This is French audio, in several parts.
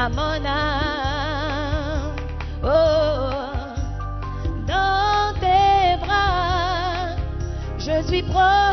À mon âme. Oh, dans tes bras, je suis protégée.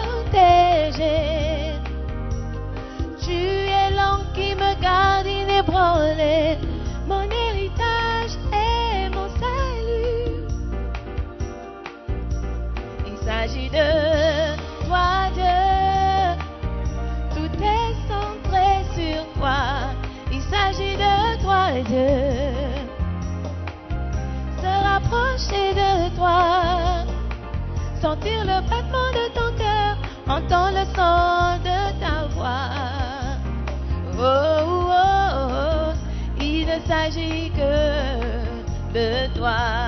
S'agit que de toi.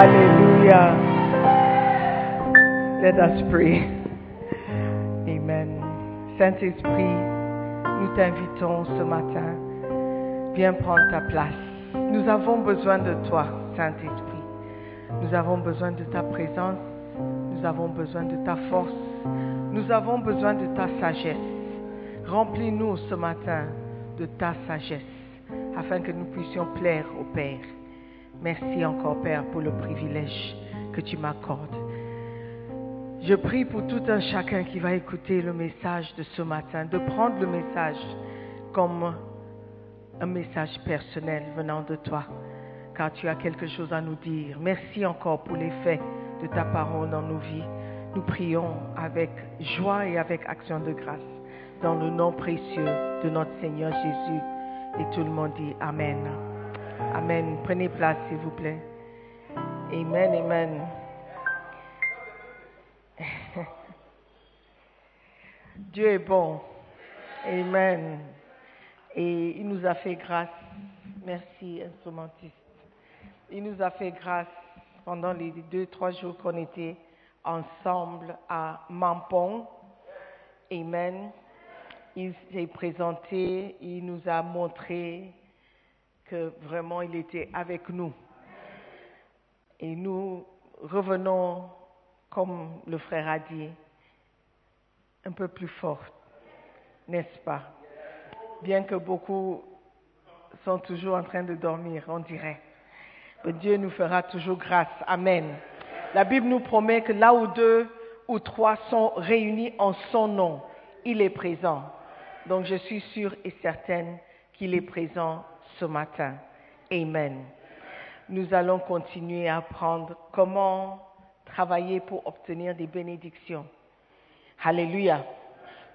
Hallelujah. Let us pray. Amen. Saint-Esprit, nous t'invitons ce matin. Viens prendre ta place. Nous avons besoin de toi, Saint-Esprit. Nous avons besoin de ta présence. Nous avons besoin de ta force. Nous avons besoin de ta sagesse. Remplis-nous ce matin de ta sagesse afin que nous puissions plaire au Père. Merci encore, Père, pour le privilège que tu m'accordes. Je prie pour tout un chacun qui va écouter le message de ce matin, de prendre le message comme un message personnel venant de toi, car tu as quelque chose à nous dire. Merci encore pour l'effet de ta parole dans nos vies. Nous prions avec joie et avec action de grâce dans le nom précieux de notre Seigneur Jésus. Et tout le monde dit Amen. Amen. Prenez place, s'il vous plaît. Amen, amen. Dieu est bon. Amen. Et il nous a fait grâce. Merci, instrumentiste. Il nous a fait grâce pendant les deux, trois jours qu'on était ensemble à Mampong. Amen. Il s'est présenté, il nous a montré que vraiment il était avec nous. Et nous revenons, comme le frère a dit, un peu plus fort, n'est-ce pas? Bien que beaucoup sont toujours en train de dormir, on dirait. Mais Dieu nous fera toujours grâce. Amen. La Bible nous promet que là où deux ou trois sont réunis en son nom, il est présent. Donc je suis sûre et certaine qu'il est présent ce matin. Amen. Nous allons continuer à apprendre comment travailler pour obtenir des bénédictions. Alléluia.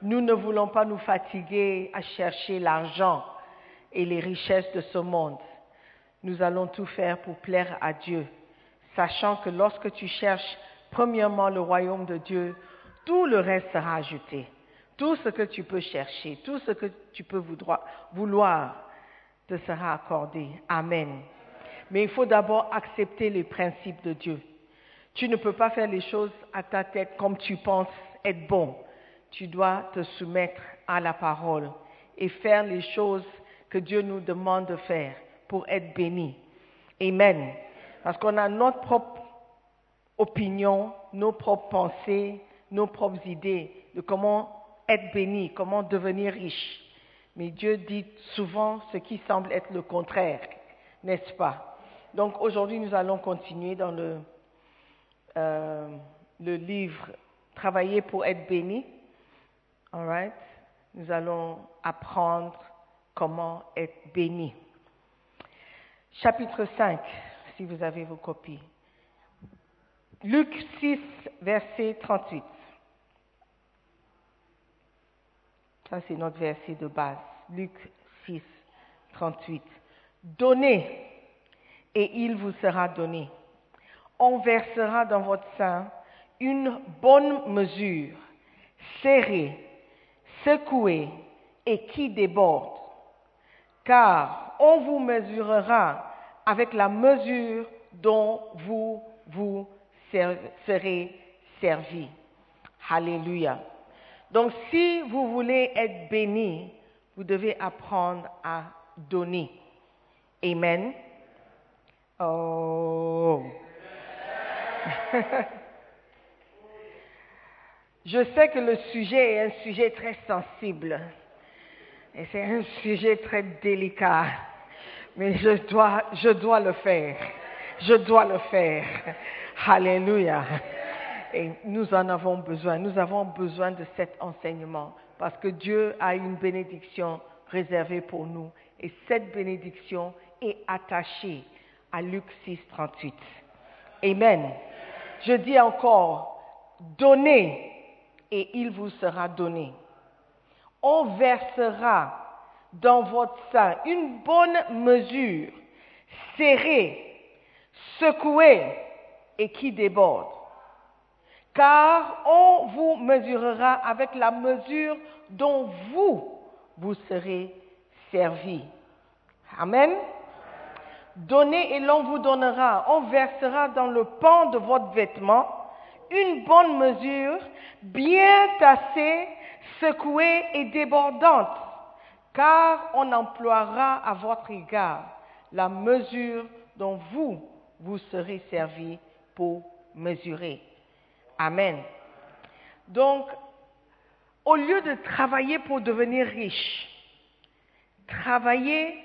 Nous ne voulons pas nous fatiguer à chercher l'argent et les richesses de ce monde. Nous allons tout faire pour plaire à Dieu, sachant que lorsque tu cherches premièrement le royaume de Dieu, tout le reste sera ajouté. Tout ce que tu peux chercher, tout ce que tu peux vouloir, te sera accordé. Amen. Mais il faut d'abord accepter les principes de Dieu. Tu ne peux pas faire les choses à ta tête comme tu penses être bon. Tu dois te soumettre à la parole et faire les choses que Dieu nous demande de faire pour être béni. Amen. Parce qu'on a notre propre opinion, nos propres pensées, nos propres idées de comment être béni, comment devenir riche. Mais Dieu dit souvent ce qui semble être le contraire, n'est-ce pas? Donc aujourd'hui, nous allons continuer dans le, euh, livre Travailler pour être béni. All right? Nous allons apprendre comment être béni. Chapitre 5, si vous avez vos copies. Luc 6, verset 38. Ça, c'est notre verset de base. Luc 6, 38. Donnez et il vous sera donné. On versera dans votre sein une bonne mesure, serrée, secouée et qui déborde. Car on vous mesurera avec la mesure dont vous vous serez servi. Alléluia. Donc si vous voulez être béni, vous devez apprendre à donner. Amen. Oh. Je sais que le sujet est un sujet très sensible et c'est un sujet très délicat, mais je dois, je dois le faire. Je dois le faire. Alléluia. Et nous en avons besoin. Nous avons besoin de cet enseignement parce que Dieu a une bénédiction réservée pour nous. Et cette bénédiction est attachée à Luc 6, 38. Amen. Je dis encore, donnez et il vous sera donné. On versera dans votre sein une bonne mesure, serrée, secouée et qui déborde car on vous mesurera avec la mesure dont vous, vous serez servi. Amen. Donnez et l'on vous donnera. On versera dans le pan de votre vêtement une bonne mesure, bien tassée, secouée et débordante, car on emploiera à votre égard la mesure dont vous, vous serez servi pour mesurer. Amen. Donc, au lieu de travailler pour devenir riche, travaillez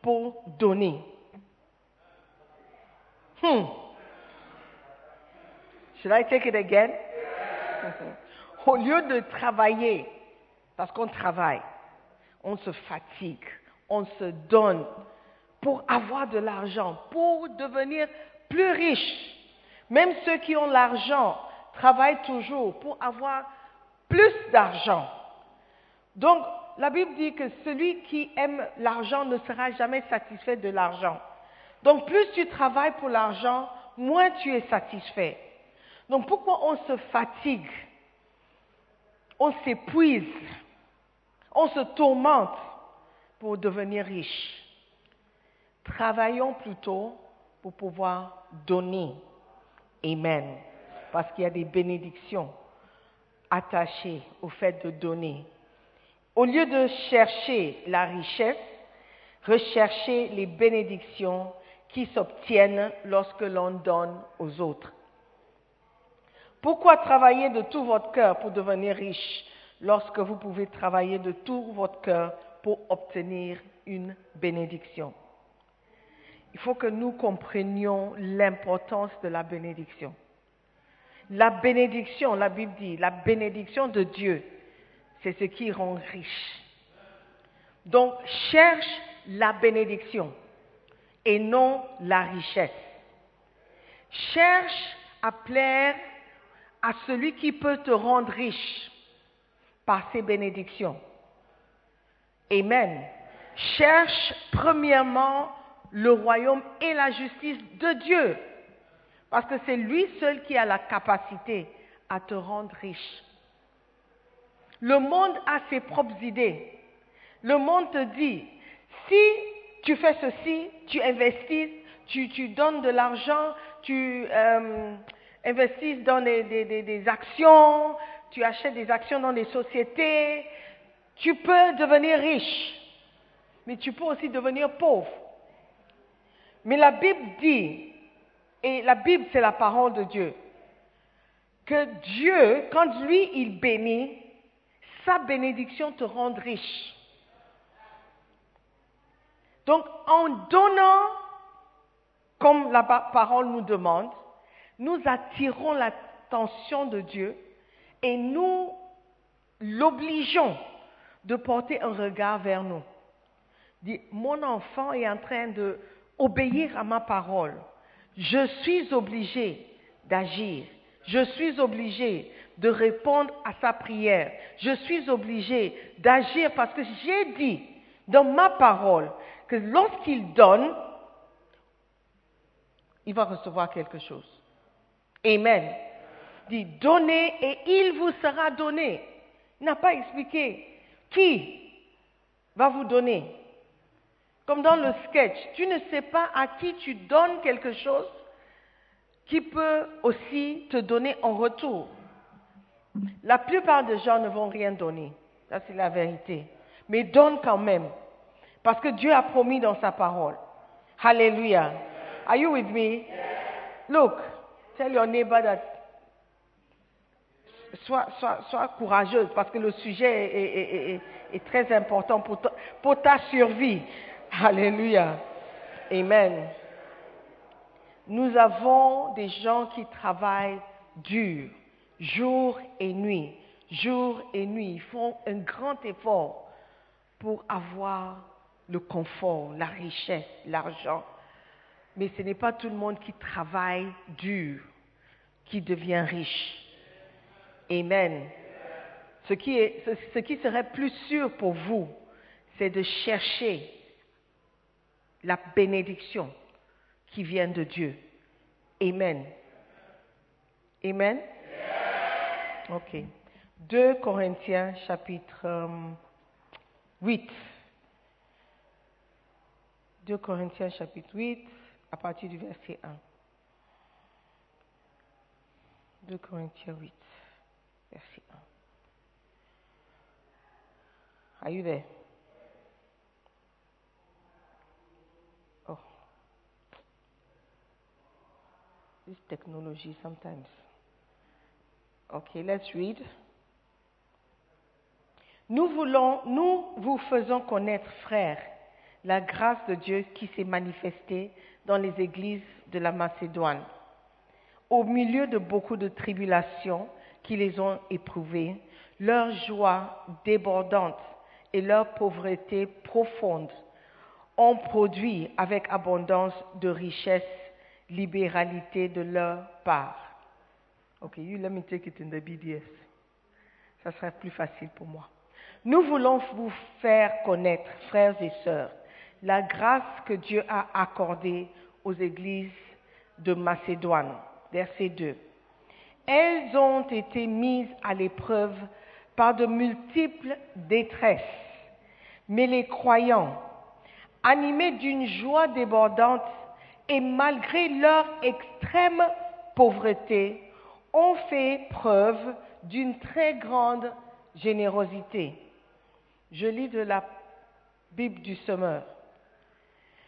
pour donner. Hmm. Should I take it again? Au lieu de travailler, parce qu'on travaille, on se fatigue, on se donne pour avoir de l'argent, pour devenir plus riche. Même ceux qui ont l'argent travaillent toujours pour avoir plus d'argent. Donc, la Bible dit que celui qui aime l'argent ne sera jamais satisfait de l'argent. Donc, plus tu travailles pour l'argent, moins tu es satisfait. Donc, pourquoi on se fatigue? On s'épuise, on se tourmente pour devenir riche. Travaillons plutôt pour pouvoir donner. Amen. Parce qu'il y a des bénédictions attachées au fait de donner. Au lieu de chercher la richesse, recherchez les bénédictions qui s'obtiennent lorsque l'on donne aux autres. Pourquoi travailler de tout votre cœur pour devenir riche lorsque vous pouvez travailler de tout votre cœur pour obtenir une bénédiction? Il faut que nous comprenions l'importance de la bénédiction. La bénédiction, la Bible dit, la bénédiction de Dieu, c'est ce qui rend riche. Donc, cherche la bénédiction et non la richesse. Cherche à plaire à celui qui peut te rendre riche par ses bénédictions. Amen. Cherche premièrement le royaume et la justice de Dieu, parce que c'est lui seul qui a la capacité à te rendre riche. Le monde a ses propres idées. Le monde te dit, si tu fais ceci, tu investis, tu, donnes de l'argent, tu euh, investis dans des, actions, tu achètes des actions dans des sociétés, tu peux devenir riche, mais tu peux aussi devenir pauvre. Mais la Bible dit, et la Bible c'est la parole de Dieu, que Dieu, quand lui il bénit, sa bénédiction te rend riche. Donc, en donnant, comme la parole nous demande, nous attirons l'attention de Dieu et nous l'obligeons de porter un regard vers nous. Mon enfant est en train d'obéir à ma parole. Je suis obligé d'agir. Je suis obligé de répondre à sa prière. Je suis obligé d'agir parce que j'ai dit dans ma parole que lorsqu'il donne, il va recevoir quelque chose. Amen. Dit donnez et il vous sera donné. Il n'a pas expliqué qui va vous donner. Comme dans le sketch, tu ne sais pas à qui tu donnes quelque chose qui peut aussi te donner en retour. La plupart des gens ne vont rien donner. Ça, c'est la vérité. Mais donne quand même. Parce que Dieu a promis dans sa parole. Hallelujah. Are you with me? Look, tell your neighbor that. Sois, sois, courageuse parce que le sujet est, très important pour pour ta survie. Alléluia. Amen. Nous avons des gens qui travaillent dur jour et nuit, jour et nuit. Ils font un grand effort pour avoir le confort, la richesse, l'argent. Mais ce n'est pas tout le monde qui travaille dur qui devient riche. Amen. Ce qui, ce qui serait plus sûr pour vous, c'est de chercher la bénédiction qui vient de Dieu. Amen. Amen? Ok. 2 Corinthiens chapitre 8. Euh, 2 Corinthiens chapitre 8 à partir du verset 1. 2 Corinthiens 8, verset 1. Are you there? Oh. This technology sometimes. Okay, let's read. Nous voulons, nous vous faisons connaître, frères, la grâce de Dieu qui s'est manifestée dans les églises de la Macédoine. Au milieu de beaucoup de tribulations qui les ont éprouvés, leur joie débordante et leur pauvreté profonde ont produit avec abondance de richesse libéralité de leur part. Ok, you let me take it in the BDS. Ça serait plus facile pour moi. Nous voulons vous faire connaître, frères et sœurs, la grâce que Dieu a accordée aux églises de Macédoine. Verset 2. Elles ont été mises à l'épreuve par de multiples détresses, mais les croyants, animés d'une joie débordante et malgré leur extrême pauvreté, ont fait preuve d'une très grande générosité. Je lis de la Bible du Semeur.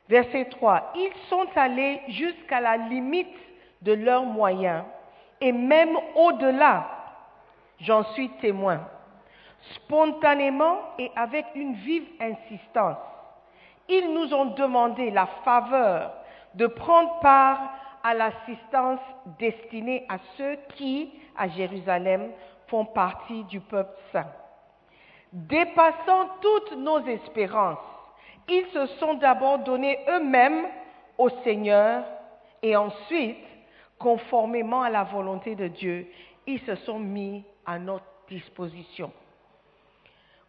Verset 3. Ils sont allés jusqu'à la limite de leurs moyens et même au-delà. J'en suis témoin. Spontanément et avec une vive insistance, ils nous ont demandé la faveur de prendre part à l'assistance destinée à ceux qui, à Jérusalem, font partie du peuple saint. Dépassant toutes nos espérances, ils se sont d'abord donnés eux-mêmes au Seigneur et ensuite, conformément à la volonté de Dieu, ils se sont mis à notre disposition.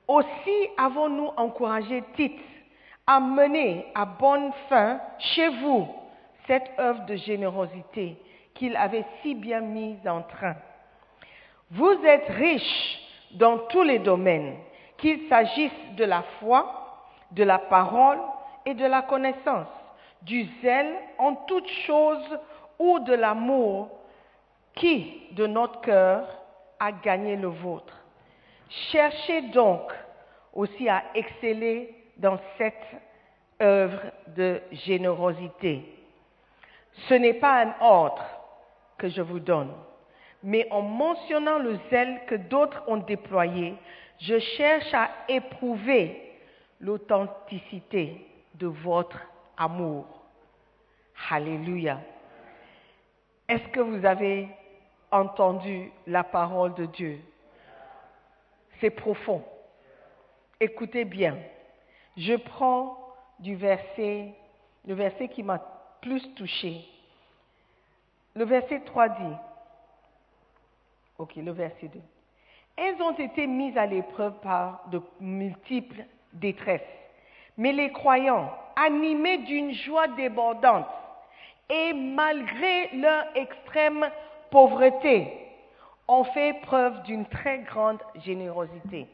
Aussi avons-nous encouragé Tite à mener à bonne fin chez vous cette œuvre de générosité qu'il avait si bien mise en train. Vous êtes riches dans tous les domaines, qu'il s'agisse de la foi, de la parole et de la connaissance, du zèle en toutes choses ou de l'amour qui, de notre cœur, a gagné le vôtre. Cherchez donc aussi à exceller dans cette œuvre de générosité. Ce n'est pas un ordre que je vous donne, mais en mentionnant le zèle que d'autres ont déployé, je cherche à éprouver l'authenticité de votre amour. Alléluia. Est-ce que vous avez entendu la parole de Dieu? C'est profond. Écoutez bien. Je prends du verset, le verset qui m'a plus touché. Le verset 3 dit, ok, le verset 2. Elles ont été mises à l'épreuve par de multiples détresses. Mais les croyants, animés d'une joie débordante et malgré leur extrême pauvreté, ont fait preuve d'une très grande générosité.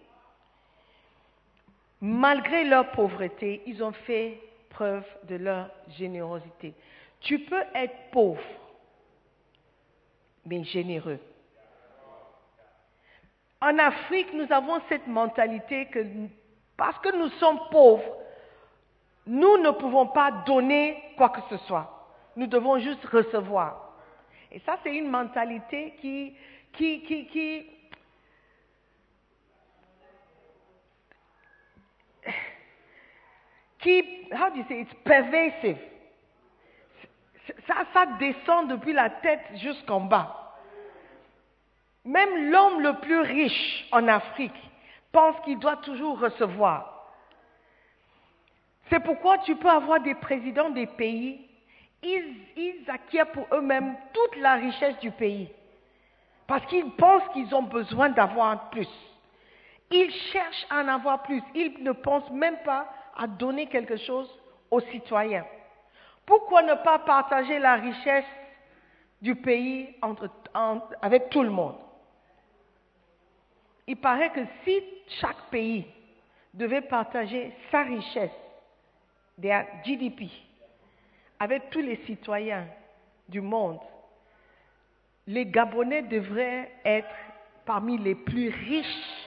Malgré leur pauvreté, ils ont fait preuve de leur générosité. Tu peux être pauvre, mais généreux. En Afrique, nous avons cette mentalité que parce que nous sommes pauvres, nous ne pouvons pas donner quoi que ce soit. Nous devons juste recevoir. Et ça, c'est une mentalité qui, qui, qui, how do you say, it's pervasive. Ça, descend depuis la tête jusqu'en bas. Même l'homme le plus riche en Afrique pense qu'il doit toujours recevoir. C'est pourquoi tu peux avoir des présidents des pays, ils, ils acquièrent pour eux-mêmes toute la richesse du pays. Parce qu'ils pensent qu'ils ont besoin d'avoir plus. Ils cherchent à en avoir plus. Ils ne pensent même pas à donner quelque chose aux citoyens. Pourquoi ne pas partager la richesse du pays entre, avec tout le monde? Il paraît que si chaque pays devait partager sa richesse des GDP avec tous les citoyens du monde, les Gabonais devraient être parmi les plus riches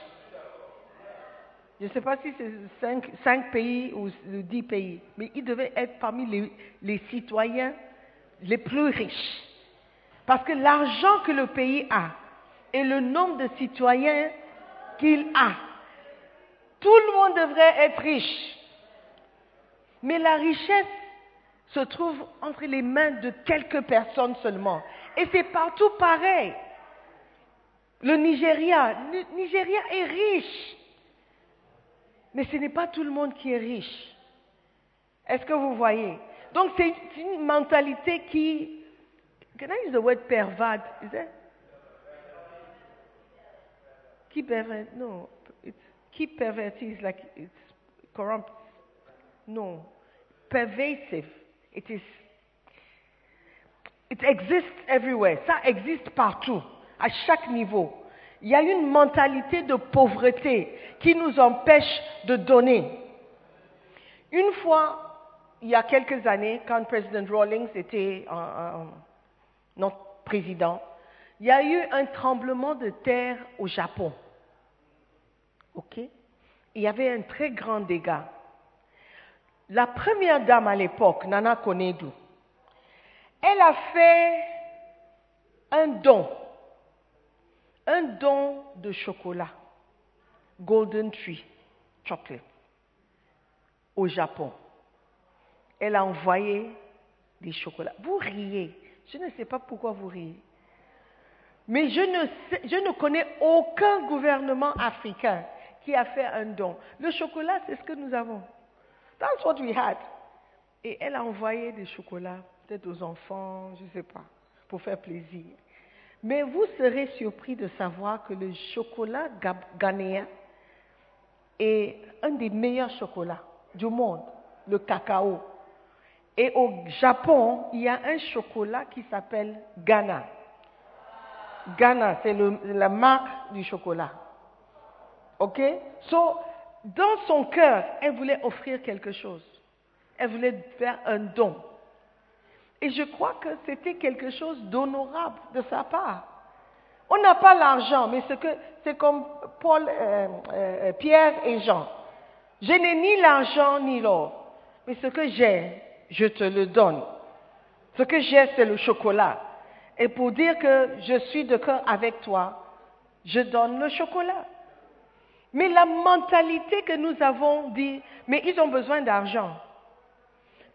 je ne sais pas si c'est cinq, pays ou dix pays, mais ils devaient être parmi les, les citoyens les plus riches. Parce que l'argent que le pays a et le nombre de citoyens qu'il a, tout le monde devrait être riche. Mais la richesse se trouve entre les mains de quelques personnes seulement. Et c'est partout pareil. Le Nigeria, le Nigeria est riche. Mais ce n'est pas tout le monde qui est riche. Est-ce que vous voyez? Donc c'est une mentalité qui... Can I use the word pervade? Is that? Qui pervert? No. It's, qui pervertit is like it's corrupt? No. Pervasive. It is... It exists everywhere. Ça existe partout, à chaque niveau. Il y a une mentalité de pauvreté qui nous empêche de donner. Une fois, il y a quelques années, quand Président Rawlings était notre président, il y a eu un tremblement de terre au Japon. OK? Il y avait un très grand dégât. La première dame à l'époque, Nana Konedu, elle a fait un don, un don de chocolat, Golden Tree Chocolate, au Japon. Elle a envoyé des chocolats. Vous riez. Je ne sais pas pourquoi vous riez. Mais je ne, sais, je ne connais aucun gouvernement africain qui a fait un don. Le chocolat, c'est ce que nous avons. That's what we had. Et elle a envoyé des chocolats, peut-être aux enfants, je ne sais pas, pour faire plaisir. Mais vous serez surpris de savoir que le chocolat ghanéen est un des meilleurs chocolats du monde, le cacao. Et au Japon, il y a un chocolat qui s'appelle Ghana. Ghana, c'est la marque du chocolat. OK? So, dans son cœur, elle voulait offrir quelque chose. Elle voulait faire un don. Et je crois que c'était quelque chose d'honorable de sa part. On n'a pas l'argent, mais c'est comme Paul, euh, euh, Pierre et Jean. Je n'ai ni l'argent ni l'or, mais ce que j'ai, je te le donne. Ce que j'ai, c'est le chocolat. Et pour dire que je suis de cœur avec toi, je donne le chocolat. Mais la mentalité que nous avons dit, mais ils ont besoin d'argent.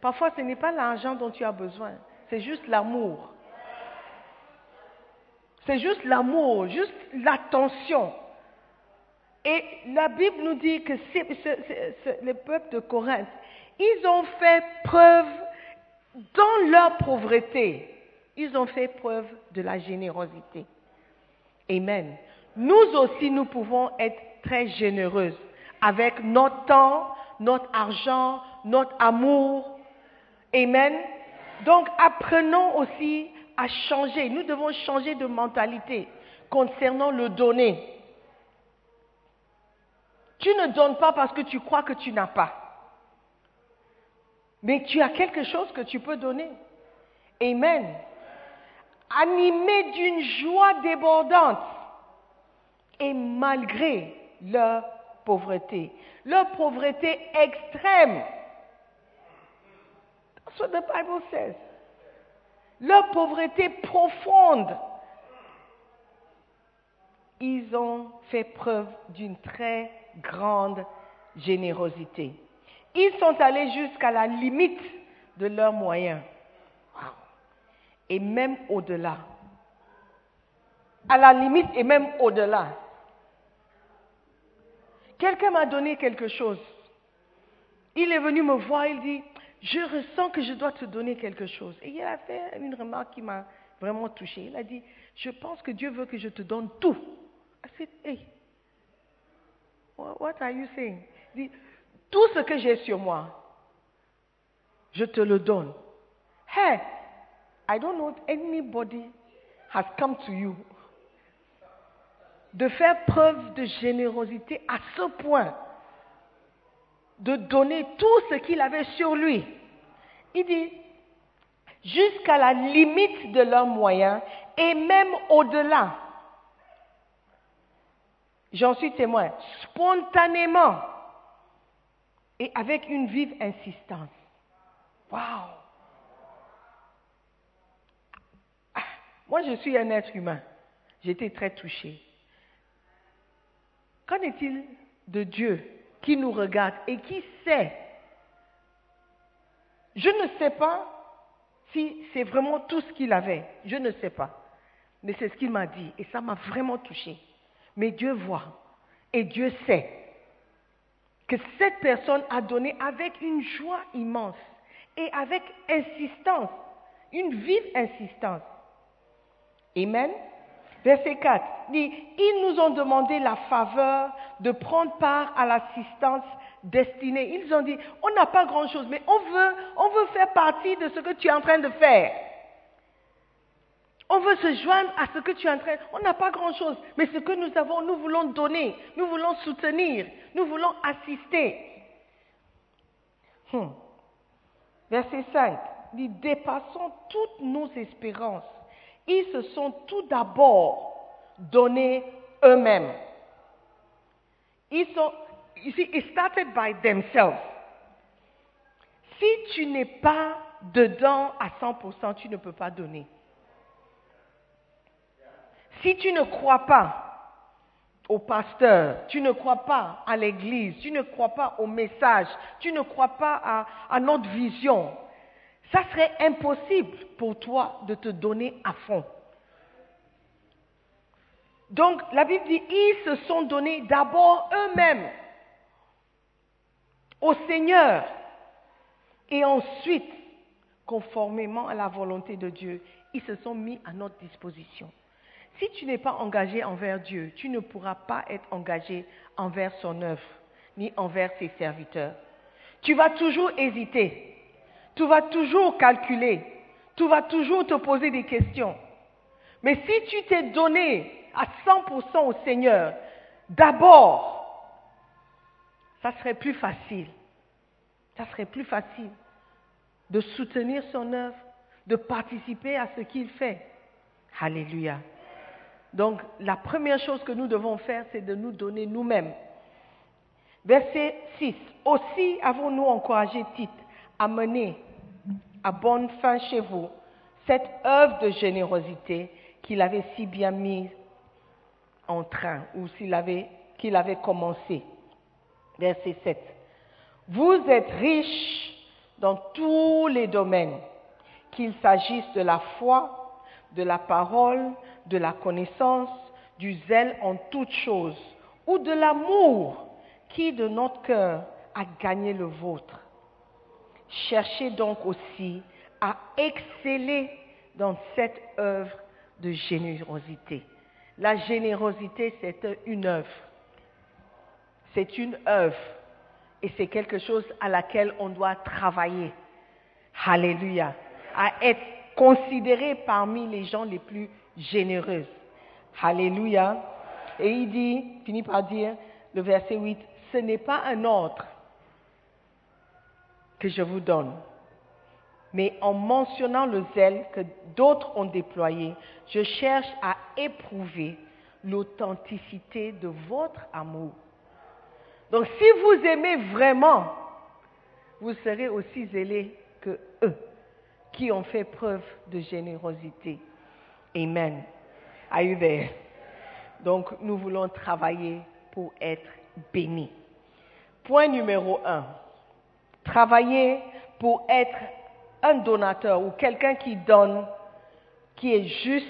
Parfois, ce n'est pas l'argent dont tu as besoin, c'est juste l'amour. C'est juste l'amour, juste l'attention. Et la Bible nous dit que le peuple de Corinthe, ils ont fait preuve dans leur pauvreté, ils ont fait preuve de la générosité. Amen. Nous aussi, nous pouvons être très généreuses avec notre temps, notre argent, notre amour. Amen. Donc apprenons aussi à changer. Nous devons changer de mentalité concernant le donner. Tu ne donnes pas parce que tu crois que tu n'as pas. Mais tu as quelque chose que tu peux donner. Amen. Animé d'une joie débordante et malgré leur pauvreté, leur pauvreté extrême. That's what the Bible says. Leur pauvreté profonde. Ils ont fait preuve d'une très grande générosité. Ils sont allés jusqu'à la limite de leurs moyens. Et même au-delà. À la limite et même au-delà. Quelqu'un m'a donné quelque chose. Il est venu me voir, il dit, je ressens que je dois te donner quelque chose. Et il a fait une remarque qui m'a vraiment touchée. Il a dit, je pense que Dieu veut que je te donne tout. I said, hey, what are you saying? Il dit, tout ce que j'ai sur moi, je te le donne. Hey, I don't know if anybody has come to you de faire preuve de générosité à ce point, de donner tout ce qu'il avait sur lui. Il dit, jusqu'à la limite de leurs moyens et même au-delà. J'en suis témoin, spontanément et avec une vive insistance. Wow! Ah, moi, je suis un être humain. J'étais très touchée. Qu'en est-il de Dieu? Qui nous regarde et qui sait Je ne sais pas si c'est vraiment tout ce qu'il avait. Je ne sais pas. Mais c'est ce qu'il m'a dit et ça m'a vraiment touché. Mais Dieu voit et Dieu sait que cette personne a donné avec une joie immense et avec insistance, une vive insistance. Amen. Verset 4 dit, ils nous ont demandé la faveur de prendre part à l'assistance destinée. Ils ont dit, on n'a pas grand-chose, mais on veut, on veut faire partie de ce que tu es en train de faire. On veut se joindre à ce que tu es en train. On n'a pas grand-chose, mais ce que nous avons, nous voulons donner, nous voulons soutenir, nous voulons assister. Hmm. Verset 5 dit, dépassons toutes nos espérances ils se sont tout d'abord donnés eux-mêmes. Ils sont, you see, it started by themselves. Si tu n'es pas dedans à 100%, tu ne peux pas donner. Si tu ne crois pas au pasteur, tu ne crois pas à l'église, tu ne crois pas au message, tu ne crois pas à, à notre vision, ça serait impossible pour toi de te donner à fond. Donc la Bible dit, ils se sont donnés d'abord eux-mêmes au Seigneur et ensuite, conformément à la volonté de Dieu, ils se sont mis à notre disposition. Si tu n'es pas engagé envers Dieu, tu ne pourras pas être engagé envers son œuvre, ni envers ses serviteurs. Tu vas toujours hésiter. Tu vas toujours calculer. Tu vas toujours te poser des questions. Mais si tu t'es donné à 100% au Seigneur, d'abord, ça serait plus facile. Ça serait plus facile de soutenir son œuvre, de participer à ce qu'il fait. Alléluia. Donc, la première chose que nous devons faire, c'est de nous donner nous-mêmes. Verset 6. Aussi avons-nous encouragé Tite à mener à bonne fin chez vous cette œuvre de générosité qu'il avait si bien mise en train ou qu'il avait, qu'il avait commencé. Verset 7. Vous êtes riches dans tous les domaines, qu'il s'agisse de la foi, de la parole, de la connaissance, du zèle en toutes choses, ou de l'amour qui de notre cœur a gagné le vôtre. Cherchez donc aussi à exceller dans cette œuvre de générosité. La générosité, c'est une œuvre. C'est une œuvre. Et c'est quelque chose à laquelle on doit travailler. Alléluia. À être considéré parmi les gens les plus généreux. Alléluia. Et il dit, finit par dire, le verset 8, ce n'est pas un ordre que je vous donne, mais en mentionnant le zèle que d'autres ont déployé, je cherche à éprouver l'authenticité de votre amour. Donc si vous aimez vraiment, vous serez aussi zélés que eux qui ont fait preuve de générosité. Amen. Are you there? Donc nous voulons travailler pour être bénis. Point numéro un. Travailler pour être un donateur ou quelqu'un qui donne, qui est juste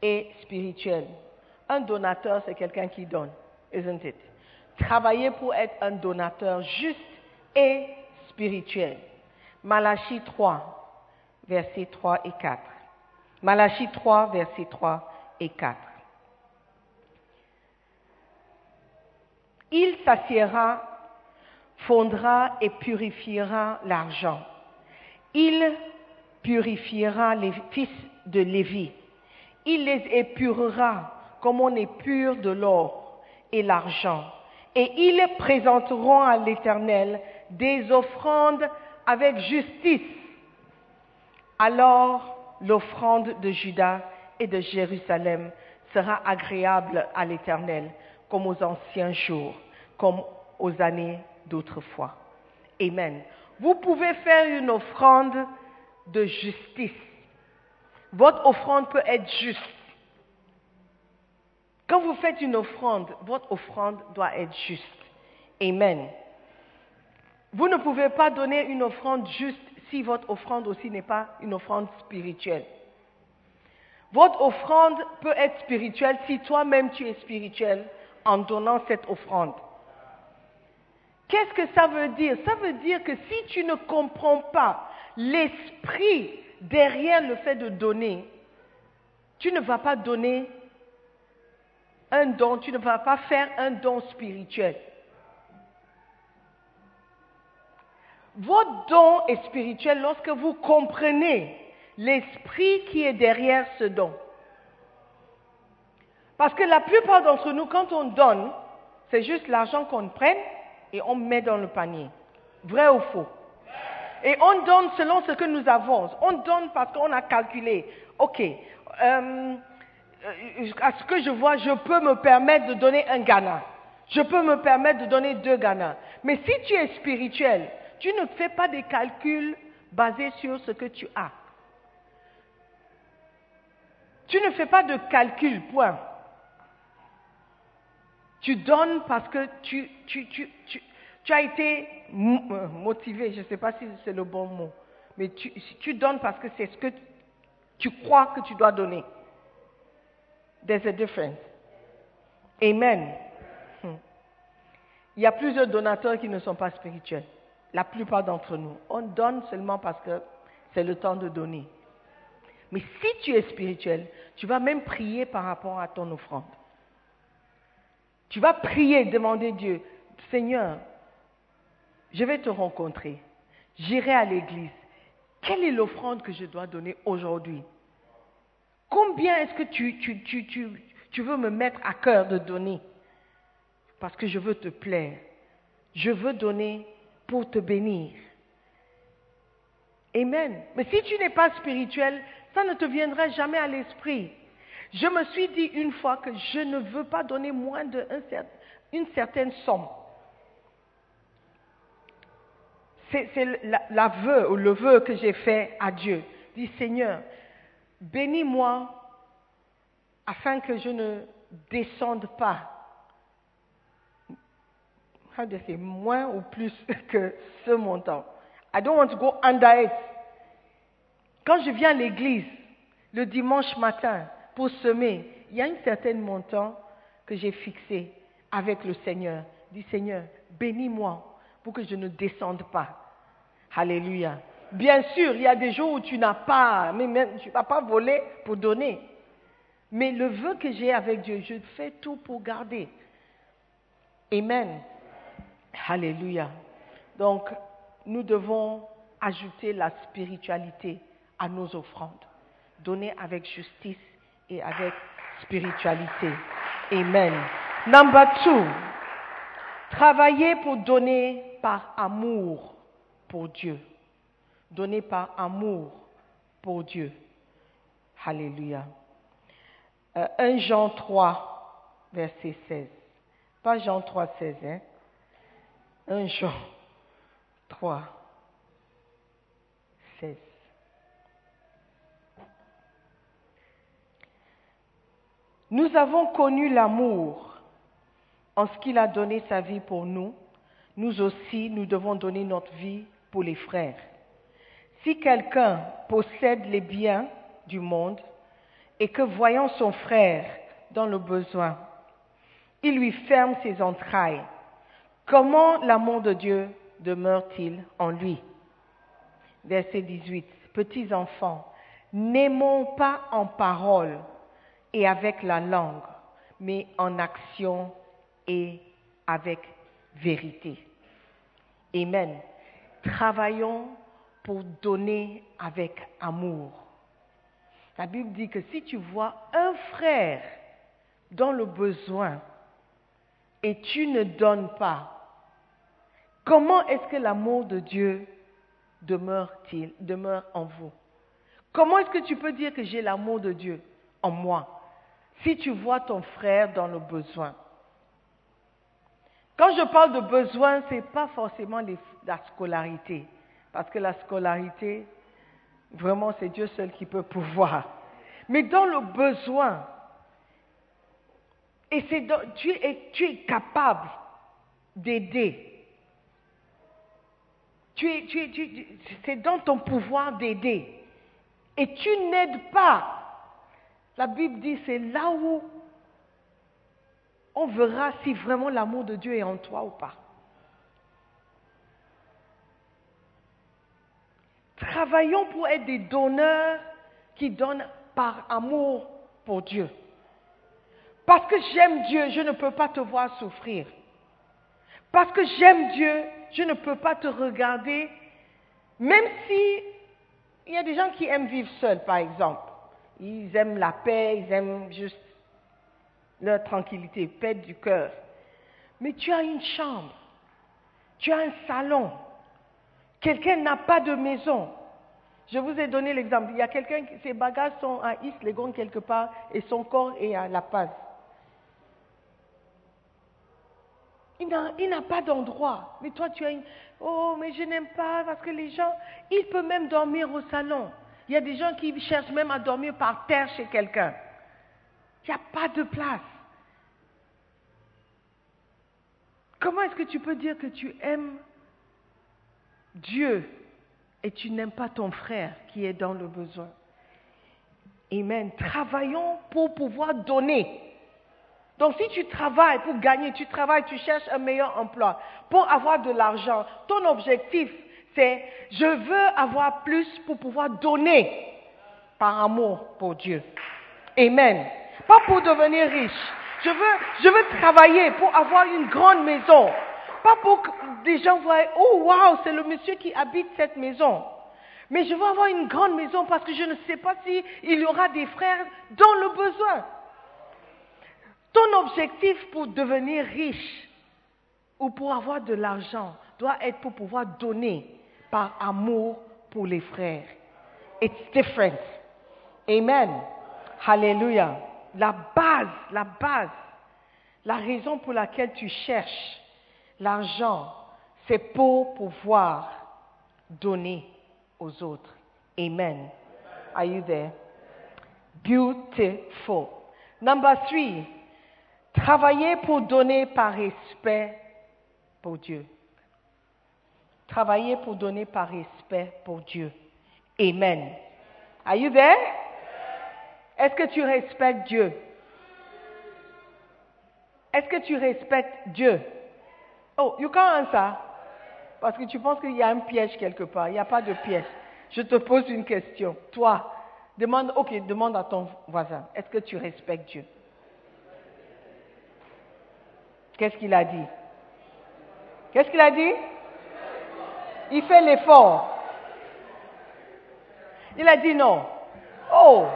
et spirituel. Un donateur, c'est quelqu'un qui donne, isn't it? Travailler pour être un donateur juste et spirituel. Malachie 3, versets 3 et 4. Malachie 3, versets 3 et 4. Il s'assiera, fondra et purifiera l'argent. Il purifiera les fils de Lévi. Il les épurera comme on épure de l'or et l'argent. Et ils présenteront à l'Éternel des offrandes avec justice. Alors l'offrande de Judas et de Jérusalem sera agréable à l'Éternel comme aux anciens jours, comme aux années d'autrefois. Amen. Vous pouvez faire une offrande de justice. Votre offrande peut être juste. Quand vous faites une offrande, votre offrande doit être juste. Amen. Vous ne pouvez pas donner une offrande juste si votre offrande aussi n'est pas une offrande spirituelle. Votre offrande peut être spirituelle si toi-même tu es spirituel en donnant cette offrande. Qu'est-ce que ça veut dire? Ça veut dire que si tu ne comprends pas l'esprit derrière le fait de donner, tu ne vas pas donner un don, tu ne vas pas faire un don spirituel. Votre don est spirituel lorsque vous comprenez l'esprit qui est derrière ce don. Parce que la plupart d'entre nous, quand on donne, c'est juste l'argent qu'on prenne et on met dans le panier. Vrai ou faux? Et on donne selon ce que nous avons. On donne parce qu'on a calculé. OK, euh, à ce que je vois, je peux me permettre de donner un Ghana. Je peux me permettre de donner deux Ghana. Mais si tu es spirituel, tu ne fais pas des calculs basés sur ce que tu as. Tu ne fais pas de calcul, point. Tu donnes parce que tu, tu, tu, as été euh, motivé, je ne sais pas si c'est le bon mot, mais tu, tu donnes parce que c'est ce que tu crois que tu dois donner. There's a difference. Amen. Hmm. Il y a plusieurs donateurs qui ne sont pas spirituels. La plupart d'entre nous. On donne seulement parce que c'est le temps de donner. Mais si tu es spirituel, tu vas même prier par rapport à ton offrande. Tu vas prier, demander Dieu, Seigneur, je vais te rencontrer. J'irai à l'église. Quelle est l'offrande que je dois donner aujourd'hui? Combien est-ce que tu, veux me mettre à cœur de donner? Parce que je veux te plaire. Je veux donner pour te bénir. Amen. Mais si tu n'es pas spirituel, ça ne te viendra jamais à l'esprit. Je me suis dit une fois que je ne veux pas donner moins d'une certaine somme. C'est l'aveu ou le vœu que j'ai fait à Dieu. Dis Seigneur, bénis-moi afin que je ne descende pas. c'est moins ou plus que ce montant. I don't want to go under it. Quand je viens à l'église le dimanche matin pour semer, il y a un certain montant que j'ai fixé avec le Seigneur. Dis Seigneur, bénis-moi pour que je ne descende pas. Alléluia. Bien sûr, il y a des jours où tu n'as pas, mais tu ne vas pas voler pour donner. Mais le vœu que j'ai avec Dieu, je fais tout pour garder. Amen. Alléluia. Donc, nous devons ajouter la spiritualité à nos offrandes. Donner avec justice et avec spiritualité. Amen. Number two, travailler pour donner par amour pour Dieu donné par amour pour Dieu. Alléluia. 1 euh, Jean 3, verset 16. Pas Jean 3, 16, hein? 1 Jean 3, 16. Nous avons connu l'amour en ce qu'il a donné sa vie pour nous. Nous aussi, nous devons donner notre vie pour les frères. Si quelqu'un possède les biens du monde et que voyant son frère dans le besoin, il lui ferme ses entrailles, comment l'amour de Dieu demeure-t-il en lui? Verset 18. Petits enfants, n'aimons pas en parole et avec la langue, mais en action et avec vérité. Amen. Travaillons pour donner avec amour. La Bible dit que si tu vois un frère dans le besoin et tu ne donnes pas, comment est-ce que l'amour de Dieu demeure-t-il, demeure en vous? Comment est-ce que tu peux dire que j'ai l'amour de Dieu en moi? Si tu vois ton frère dans le besoin Quand je parle de besoin, ce n'est pas forcément la scolarité. Parce que la scolarité, vraiment, c'est Dieu seul qui peut pouvoir. Mais dans le besoin, et tu, es, tu capable d'aider. C'est dans ton pouvoir d'aider. Et tu n'aides pas La Bible dit c'est là où on verra si vraiment l'amour de Dieu est en toi ou pas. Travaillons pour être des donneurs qui donnent par amour pour Dieu. Parce que j'aime Dieu, je ne peux pas te voir souffrir. Parce que j'aime Dieu, je ne peux pas te regarder, même si y a des gens qui aiment vivre seuls, par exemple. Ils aiment la paix, ils aiment juste leur tranquillité, paix du cœur. Mais tu as une chambre, tu as un salon. Quelqu'un n'a pas de maison. Je vous ai donné l'exemple. Il y a quelqu'un, ses bagages sont à Islegon quelque part et son corps est à La Paz. Il n'a pas d'endroit. Mais toi, tu as une... Oh, mais je n'aime pas parce que les gens, il peut même dormir au salon. Il y a des gens qui cherchent même à dormir par terre chez quelqu'un. Il n'y a pas de place. Comment est-ce que tu peux dire que tu aimes Dieu et tu n'aimes pas ton frère qui est dans le besoin? Amen. Travaillons pour pouvoir donner. Donc si tu travailles pour gagner, tu travailles, tu cherches un meilleur emploi, pour avoir de l'argent, ton objectif, c'est je veux avoir plus pour pouvoir donner par amour pour Dieu. Amen. Pas pour devenir riche. Je veux, je veux travailler pour avoir une grande maison. Pas pour que des gens voient, oh wow, c'est le monsieur qui habite cette maison. Mais je veux avoir une grande maison parce que je ne sais pas s'il y aura des frères dans le besoin. Ton objectif pour devenir riche ou pour avoir de l'argent doit être pour pouvoir donner par amour pour les frères. It's different. Amen. Hallelujah. La base, la base, la raison pour laquelle tu cherches l'argent, c'est pour pouvoir donner aux autres. Amen. Are you there? Beautiful. Number three, Travailler pour donner par respect pour Dieu. Travailler pour donner par respect pour Dieu. Amen. Are you there? Est-ce que tu respectes Dieu? Est-ce que tu respectes Dieu? Oh, you can't answer. Parce que tu penses qu'il y a un piège quelque part. Il n'y a pas de piège. Je te pose une question. Toi, demande, ok, demande à ton voisin. Est-ce que tu respectes Dieu? Qu'est-ce qu'il a dit? Qu'est-ce qu'il a dit? Il fait l'effort. Il a dit non. Oh,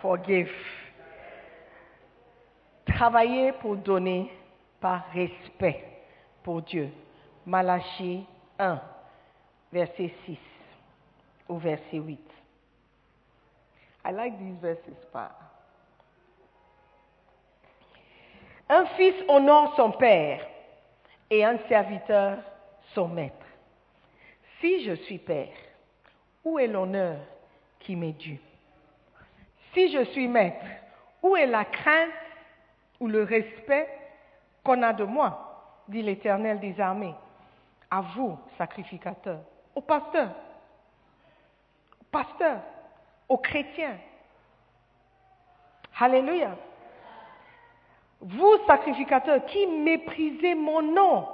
forgive. Travailler pour donner par respect pour Dieu. Malachie 1, verset 6 ou verset 8. I like these verses. Un fils honore son père et un serviteur son maître. Si je suis père, où est l'honneur qui m'est dû? Si je suis maître, où est la crainte ou le respect qu'on a de moi? Dit l'Éternel des armées. À vous, sacrificateurs, aux pasteurs, aux pasteurs, aux chrétiens. Alléluia. Vous, sacrificateurs, qui méprisez mon nom.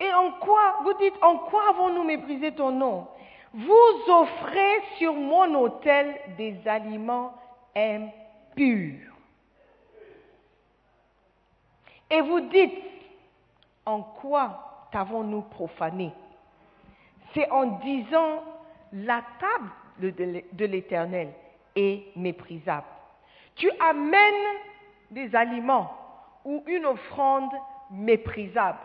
Et en quoi, vous dites, en quoi avons-nous méprisé ton nom? Vous offrez sur mon autel des aliments impurs. Et vous dites, en quoi t'avons-nous profané? C'est en disant, la table de l'Éternel est méprisable. Tu amènes des aliments ou une offrande méprisable.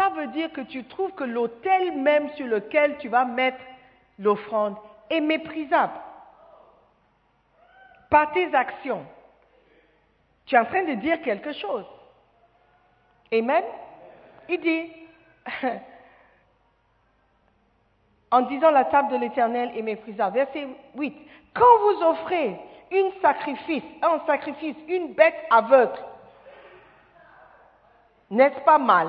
Ça veut dire que tu trouves que l'autel même sur lequel tu vas mettre l'offrande est méprisable par tes actions. Tu es en train de dire quelque chose. Amen. Il dit, en disant la table de l'Éternel est méprisable. Verset 8. Quand vous offrez une sacrifice, un sacrifice, une bête aveugle, n'est-ce pas mal?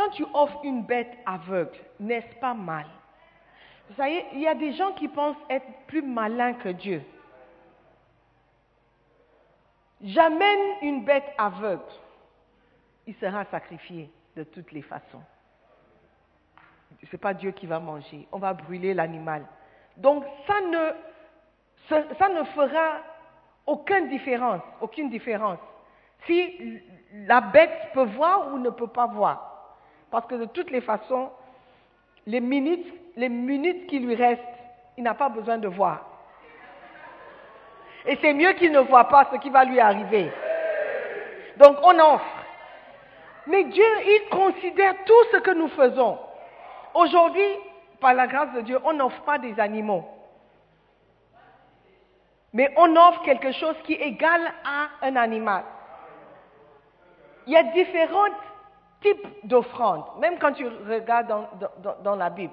Quand tu offres une bête aveugle, n'est-ce pas mal? Vous savez, il y a des gens qui pensent être plus malins que Dieu. J'amène une bête aveugle, il sera sacrifié de toutes les façons. Ce n'est pas Dieu qui va manger, on va brûler l'animal. Donc ça ne, ça ne fera aucune différence, aucune différence. Si la bête peut voir ou ne peut pas voir. Parce que de toutes les façons, les minutes, les minutes qui lui restent, il n'a pas besoin de voir. Et c'est mieux qu'il ne voit pas ce qui va lui arriver. Donc on offre. Mais Dieu, il considère tout ce que nous faisons. Aujourd'hui, par la grâce de Dieu, on n'offre pas des animaux. Mais on offre quelque chose qui est égal à un animal. Il y a différents types d'offrandes, même quand tu regardes dans, la Bible.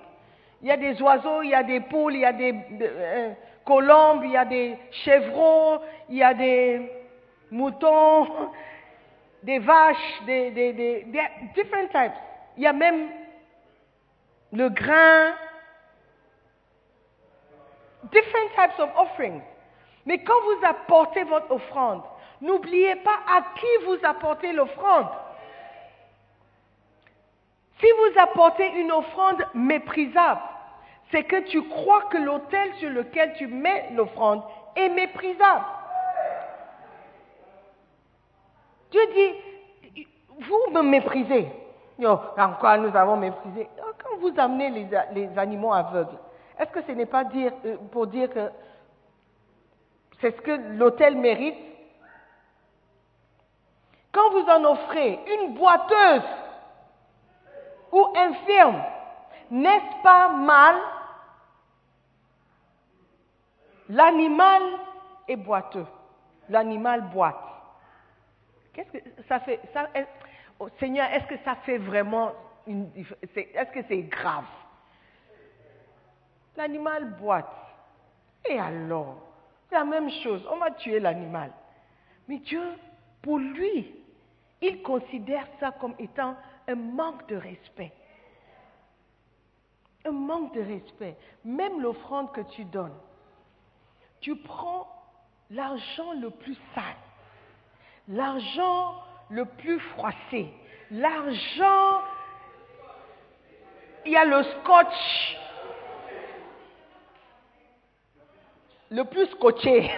Il y a des oiseaux, il y a des poules, il y a des euh, colombes, il y a des chevrons, il y a des moutons, des vaches, des, des, des, different types. Il y a même le grain, different types of offerings. Mais quand vous apportez votre offrande, n'oubliez pas à qui vous apportez l'offrande. Si vous apportez une offrande méprisable, c'est que tu crois que l'autel sur lequel tu mets l'offrande est méprisable. Dieu dit, vous me méprisez. En quoi nous avons méprisé? Quand vous amenez les, animaux aveugles, est-ce que ce n'est pas dire, euh, pour dire que c'est ce que l'autel mérite? Quand vous en offrez une boiteuse ou infirme, n'est-ce pas mal? L'animal est boiteux. L'animal boite. Qu'est-ce que ça fait ça, oh, Seigneur, est-ce que ça fait vraiment une Est-ce que c'est grave? L'animal boite. Et alors? C'est la même chose. On va tuer l'animal. Mais Dieu, pour lui, il considère ça comme étant un manque de respect. Un manque de respect. Même l'offrande que tu donnes, tu prends l'argent le plus sale, l'argent le plus froissé, l'argent, il y a le scotch le plus scotché.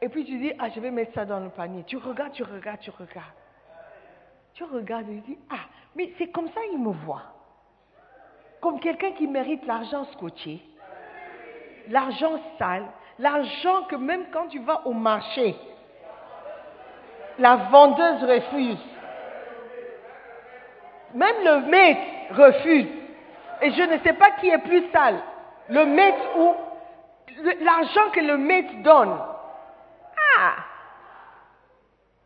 Et puis tu dis, ah, je vais mettre ça dans le panier. Tu regardes, tu regardes, tu regardes. Tu regardes et tu dis, ah, mais c'est comme ça il me voit. Comme quelqu'un qui mérite l'argent scotché l'argent sale, l'argent que même quand tu vas au marché, la vendeuse refuse. Même le maître refuse. Et je ne sais pas qui est plus sale, le maître ou l'argent que le maître donne. Ah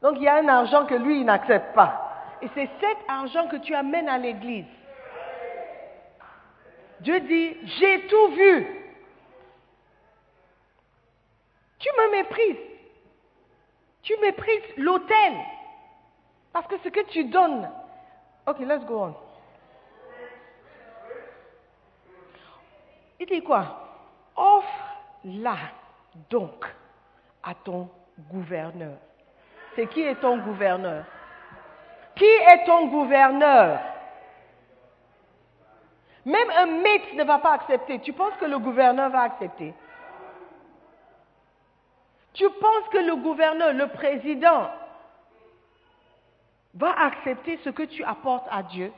Donc il y a un argent que lui, il n'accepte pas. Et c'est cet argent que tu amènes à l'église. Dieu dit, j'ai tout vu. Tu me méprises. Tu méprises l'autel. Parce que ce que tu donnes. Ok, let's go on. Il dit quoi? Offre-la donc à ton gouverneur. C'est qui est ton gouverneur? Qui est ton gouverneur? Même un maître ne va pas accepter. Tu penses que le gouverneur va accepter? Tu penses que le gouverneur, le président, va accepter ce que tu apportes à Dieu?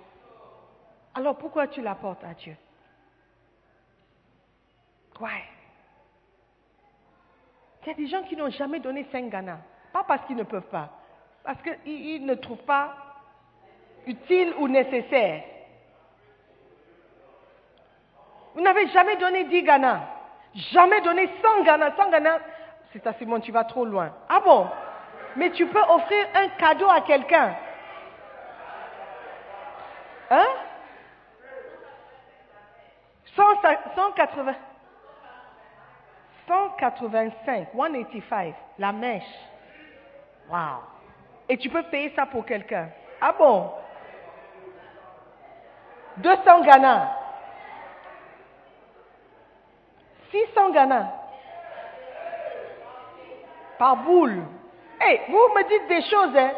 Alors pourquoi tu l'apportes à Dieu? Ouais. Il y a des gens qui n'ont jamais donné 5 Ghana. Pas parce qu'ils ne peuvent pas, parce qu'ils ne trouvent pas utile ou nécessaire. Vous n'avez jamais donné 10 Ghana. Jamais donné 100 Ghana. 100 Ghana, c'est à Simon, tu vas trop loin. Ah bon? Mais tu peux offrir un cadeau à quelqu'un. Hein? 180, 185, 185, la mèche. Wow. Et tu peux payer ça pour quelqu'un. Ah bon? 200 Ghana. 600 Ghana. Par boule. Hey, vous me dites des choses, hein.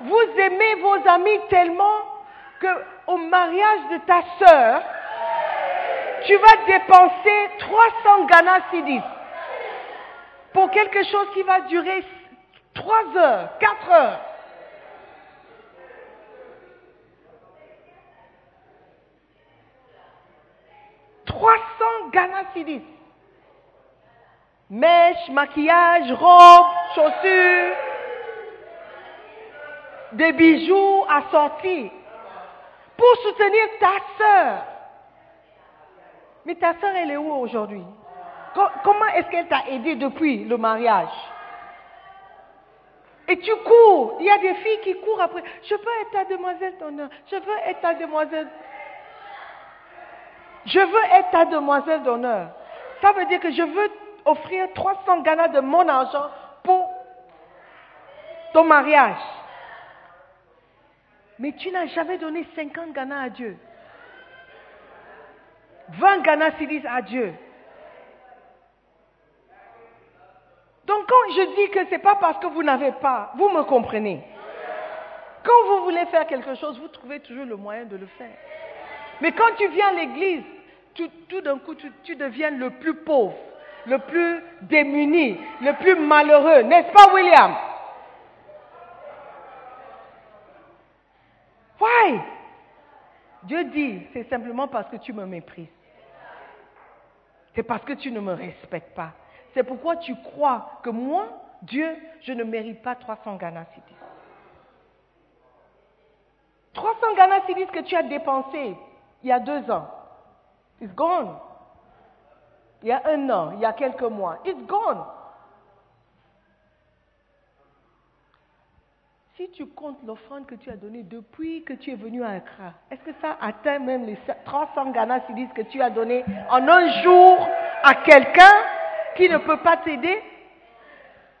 Vous aimez vos amis tellement que au mariage de ta sœur, tu vas dépenser 300 Ghana Sidis pour quelque chose qui va durer 3 heures, 4 heures. « 300 Ghana Sidis. Mèches, maquillage, robe, chaussures, des bijoux assortis pour soutenir ta sœur. Mais ta sœur, elle est où aujourd'hui? Co- Comment est-ce qu'elle t'a aidé depuis le mariage? Et tu cours. Il y a des filles qui courent après. Je veux être ta demoiselle d'honneur. Je veux être ta demoiselle. Je veux être ta demoiselle d'honneur. Ça veut dire que je veux offrir 300 Ghana de mon argent pour ton mariage. Mais tu n'as jamais donné 50 Ghana à Dieu. 20 Ghana Sidis à Dieu. Donc quand je dis que ce n'est pas parce que vous n'avez pas, vous me comprenez. Quand vous voulez faire quelque chose, vous trouvez toujours le moyen de le faire. Mais quand tu viens à l'église, tout, d'un coup, tu, deviens le plus pauvre, le plus démuni, le plus malheureux. N'est-ce pas, William? Why? Dieu dit, c'est simplement parce que tu me méprises. C'est parce que tu ne me respectes pas. C'est pourquoi tu crois que moi, Dieu, je ne mérite pas 300 Ghana Cedis. 300 Ghana Cedis que tu as dépensé il y a deux ans, it's gone. Il y a un an, il y a quelques mois, it's gone. Si tu comptes l'offrande que tu as donnée depuis que tu es venu à Accra, est-ce que ça atteint même les 300 Ghana Cedis que tu as donné en un jour à quelqu'un qui ne peut pas t'aider?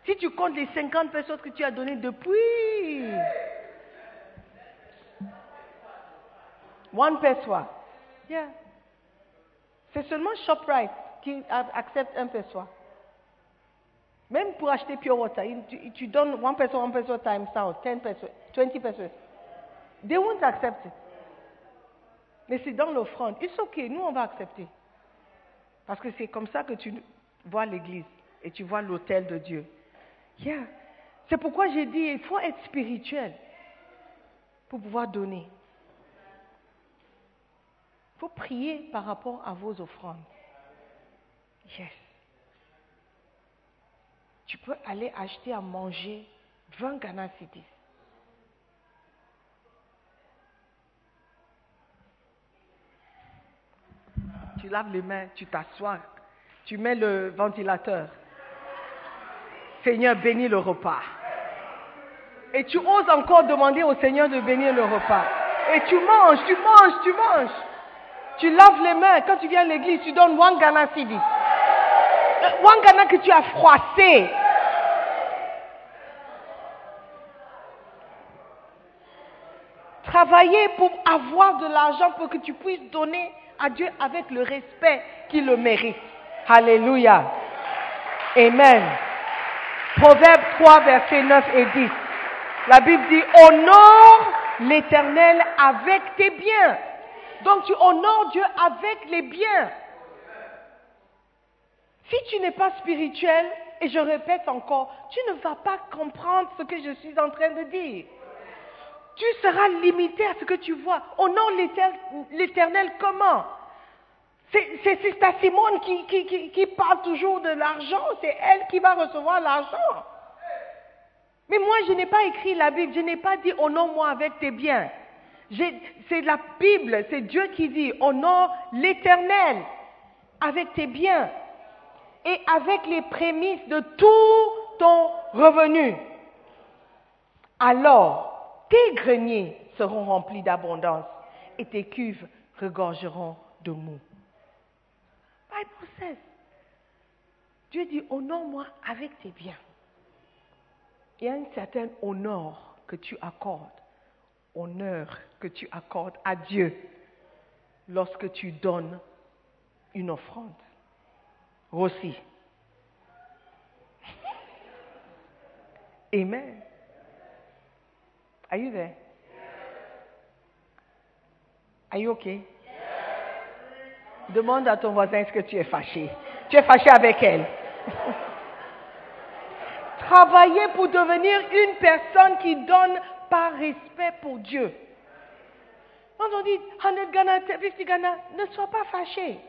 Si tu comptes les 50 personnes que tu as données depuis. One peso. Yeah. C'est seulement ShopRite qui accepte un peso. Même pour acheter pure water, tu, donnes one peso, one peso times out, 10 pesos, 20 pesos. They won't accept it. Mais c'est dans l'offrande. It's okay, nous on va accepter. Parce que c'est comme ça que tu vois l'église et tu vois l'autel de Dieu. Yeah. C'est pourquoi j'ai dit, il faut être spirituel pour pouvoir donner. Faut prier par rapport à vos offrandes. Yes. Tu peux aller acheter à manger 20 Ghana Cedis. Tu laves les mains, tu t'assois, tu mets le ventilateur. Seigneur, bénis le repas. Et tu oses encore demander au Seigneur de bénir le repas. Et tu manges, tu manges, tu manges. Tu laves les mains. Quand tu viens à l'église, tu donnes one Ghana Cedis. Euh, que tu as froissé. Travailler pour avoir de l'argent pour que tu puisses donner à Dieu avec le respect qu'il le mérite. Alléluia. Amen. Proverbe 3, versets 9 et 10. La Bible dit, honore l'éternel avec tes biens. Donc tu honores Dieu avec les biens. Si tu n'es pas spirituel, et je répète encore, tu ne vas pas comprendre ce que je suis en train de dire. Tu seras limité à ce que tu vois. Honore l'éter- l'éternel comment? C'est Sister Simone qui, qui parle toujours de l'argent, c'est elle qui va recevoir l'argent. Mais moi, je n'ai pas écrit la Bible, je n'ai pas dit honore-moi avec tes biens. C'est la Bible, c'est Dieu qui dit honore l'éternel avec tes biens et avec les prémices de tout ton revenu. Alors, tes greniers seront remplis d'abondance et tes cuves regorgeront de mou. Bible says, Dieu dit honore-moi avec tes biens. Il y a un certain honneur que tu accordes, honneur que tu accordes à Dieu lorsque tu donnes une offrande. Rossi. Amen. Are you there? Are you okay? Demande à ton voisin est-ce que tu es fâché? Tu es fâché avec elle. Travailler pour devenir une personne qui donne par respect pour Dieu. Quand on dit 100 Ghana, 50 Ghana, ne sois pas fâché.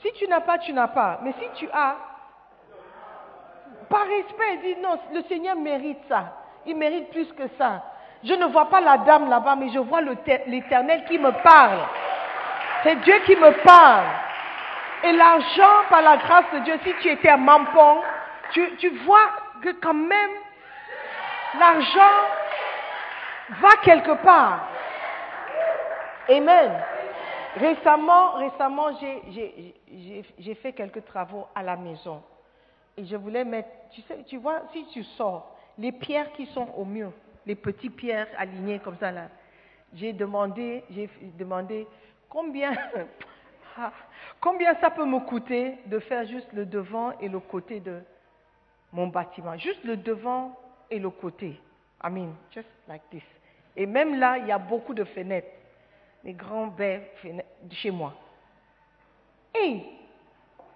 Si tu n'as pas, tu n'as pas. Mais si tu as, par respect, dis non, le Seigneur mérite ça. Il mérite plus que ça. Je ne vois pas la dame là-bas, mais je vois l'Éternel qui me parle. C'est Dieu qui me parle. Et l'argent, par la grâce de Dieu, si tu étais à Mampong, tu, tu vois que quand même, l'argent va quelque part. Amen. Récemment, récemment, j'ai fait quelques travaux à la maison. Et je voulais mettre, tu sais, tu vois, si tu sors, les pierres qui sont au mur, les petites pierres alignées comme ça là, j'ai demandé, j'ai demandé combien, ah, combien ça peut me coûter de faire juste le devant et le côté de mon bâtiment, juste le devant et le côté. I mean, just like this. Et même là, il y a beaucoup de fenêtres, les grands baies fenêtres chez moi. Et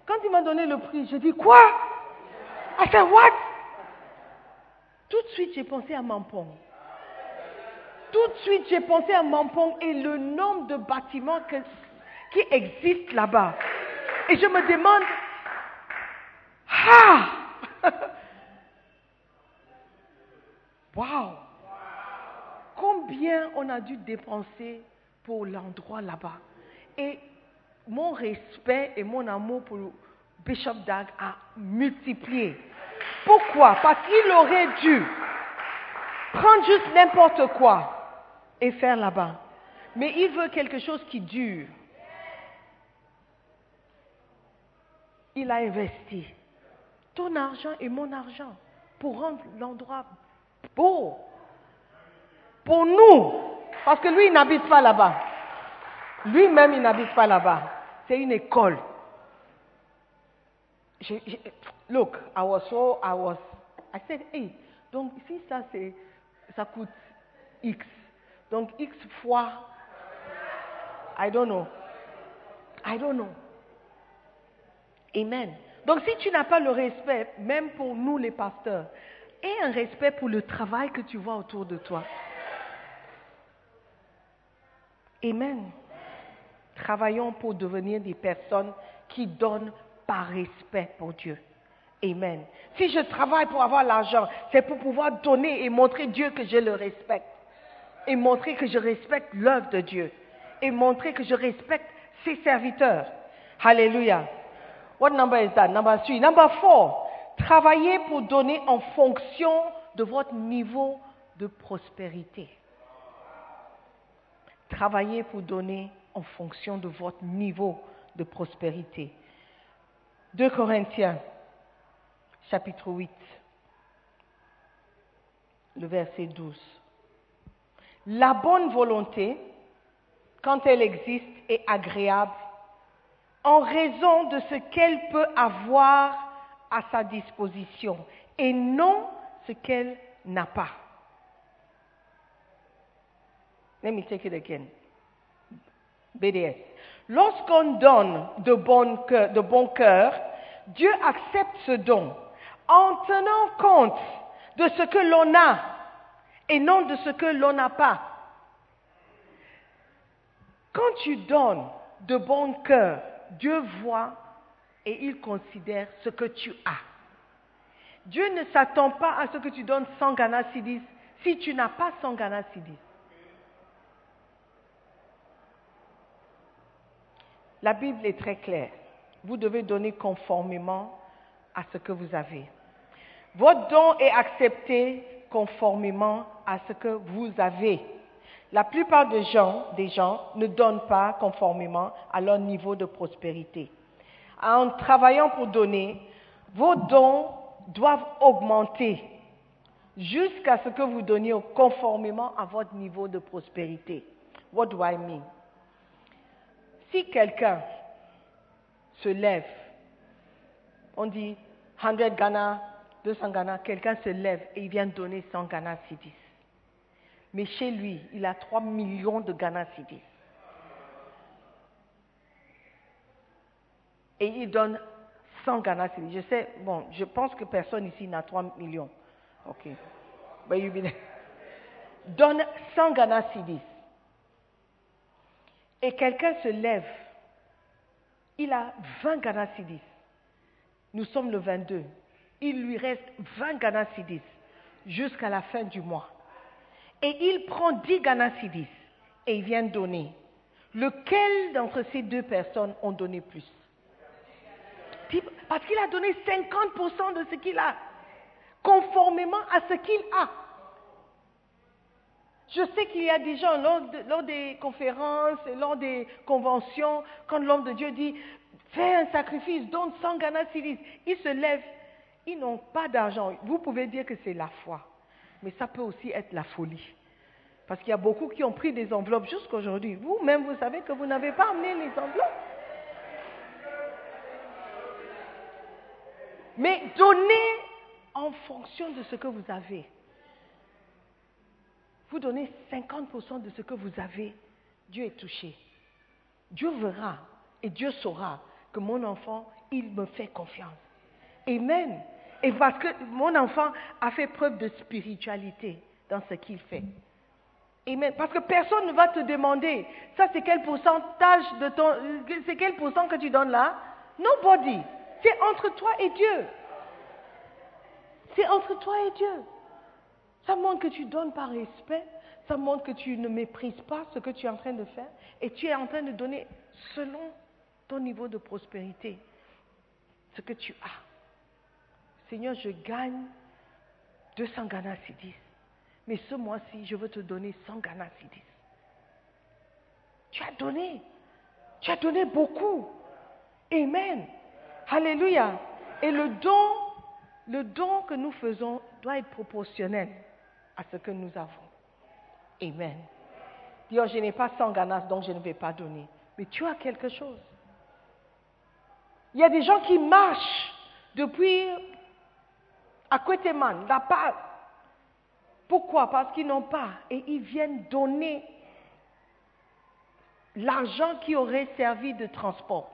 quand il m'a donné le prix, je dis quoi? I said what? Tout de suite, j'ai pensé à Mampong. Tout de suite, j'ai pensé à Mampong et le nombre de bâtiments qui existent là-bas. Et je me demande, ah! wow! Combien on a dû dépenser pour l'endroit là-bas? Et mon respect et mon amour pour Bishop Dag a multiplié. Pourquoi? Parce qu'il aurait dû prendre juste n'importe quoi et faire là-bas. Mais il veut quelque chose qui dure. Il a investi ton argent et mon argent pour rendre l'endroit beau. Pour nous. Parce que lui, il n'habite pas là-bas. Lui-même, il n'habite pas là-bas. C'est une école. look, I was so, I was, I said, hey, donc si ça, ça coûte X, donc X fois, I don't know. I don't know. Amen. Donc si tu n'as pas le respect, même pour nous les pasteurs, aie un respect pour le travail que tu vois autour de toi. Amen. Travaillons pour devenir des personnes qui donnent par respect pour Dieu. Amen. Si je travaille pour avoir l'argent, c'est pour pouvoir donner et montrer Dieu que je le respecte et montrer que je respecte l'œuvre de Dieu et montrer que je respecte ses serviteurs. Hallelujah. What number is that? Number three. Number four. Travaillez pour donner en fonction de votre niveau de prospérité. Travaillez pour donner en fonction de votre niveau de prospérité. 2 Corinthiens, chapitre 8, le verset 12. La bonne volonté, quand elle existe, est agréable en raison de ce qu'elle peut avoir à sa disposition et non ce qu'elle n'a pas. Let me take it again. BDS. Lorsqu'on donne de bon, cœur, Dieu accepte ce don en tenant compte de ce que l'on a et non de ce que l'on n'a pas. Quand tu donnes de bon cœur, Dieu voit et il considère ce que tu as. Dieu ne s'attend pas à ce que tu donnes 100 Ghana si tu n'as pas 100 Ghana La Bible est très claire. Vous devez donner conformément à ce que vous avez. Votre don est accepté conformément à ce que vous avez. La plupart des gens, ne donnent pas conformément à leur niveau de prospérité. En travaillant pour donner, vos dons doivent augmenter jusqu'à ce que vous donniez conformément à votre niveau de prospérité. What do I mean? Si quelqu'un se lève on dit 100 Ghana, 200 Ghana, quelqu'un se lève et il vient donner 100 Ghana Cedis. Mais chez lui, il a 3 millions de Ghana Cedis. Et il donne 100 Ghana Cedis. Je sais, bon, je pense que personne ici n'a 3 millions. Ok. You. Donne 100 Ghana Cedis. Et quelqu'un se lève. Il a 20 Ghana Cedis. Nous sommes le 22. Il lui reste 20 Ghana Cedis jusqu'à la fin du mois. Et il prend 10 Ghana Cedis et il vient donner. Lequel d'entre ces deux personnes ont donné plus? Parce qu'il a donné 50% de ce qu'il a, conformément à ce qu'il a. Je sais qu'il y a des gens lors, des conférences, lors des conventions, quand l'homme de Dieu dit fais un sacrifice, donne 100 Ghana ils se lèvent, ils n'ont pas d'argent. Vous pouvez dire que c'est la foi, mais ça peut aussi être la folie. Parce qu'il y a beaucoup qui ont pris des enveloppes jusqu'aujourd'hui. Vous-même, vous savez que vous n'avez pas amené les enveloppes. Mais donnez en fonction de ce que vous avez. Vous donnez 50% de ce que vous avez, Dieu est touché. Dieu verra et Dieu saura que mon enfant, il me fait confiance. Amen. Et parce que mon enfant a fait preuve de spiritualité dans ce qu'il fait. Amen. Parce que personne ne va te demander, ça c'est quel pourcentage de ton, c'est quel pourcent que tu donnes là? Nobody. C'est entre toi et Dieu. C'est entre toi et Dieu. Ça montre que tu donnes par respect, ça montre que tu ne méprises pas ce que tu es en train de faire et tu es en train de donner selon ton niveau de prospérité ce que tu as. Seigneur, je gagne 200 Ghana Sidis, mais ce mois-ci, je veux te donner 100 Ghana Sidis. Tu as donné, tu as donné beaucoup. Amen. Alléluia. Et le don, le don que nous faisons doit être proportionnel à ce que nous avons. Amen. Dis, oh, je n'ai pas 100 ganas, donc je ne vais pas donner. Mais tu as quelque chose. Il y a des gens qui marchent depuis Akweteman, la part. Pourquoi? Parce qu'ils n'ont pas. Et ils viennent donner l'argent qui aurait servi de transport.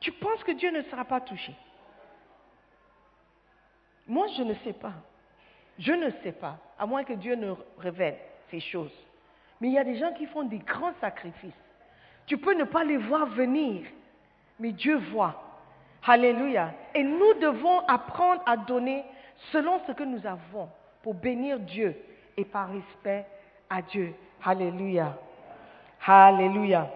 Tu penses que Dieu ne sera pas touché? Moi, je ne sais pas. Je ne sais pas, à moins que Dieu ne révèle ces choses. Mais il y a des gens qui font des grands sacrifices. Tu peux ne pas les voir venir, mais Dieu voit. Alléluia. Et nous devons apprendre à donner selon ce que nous avons pour bénir Dieu et par respect à Dieu. Alléluia. Alléluia.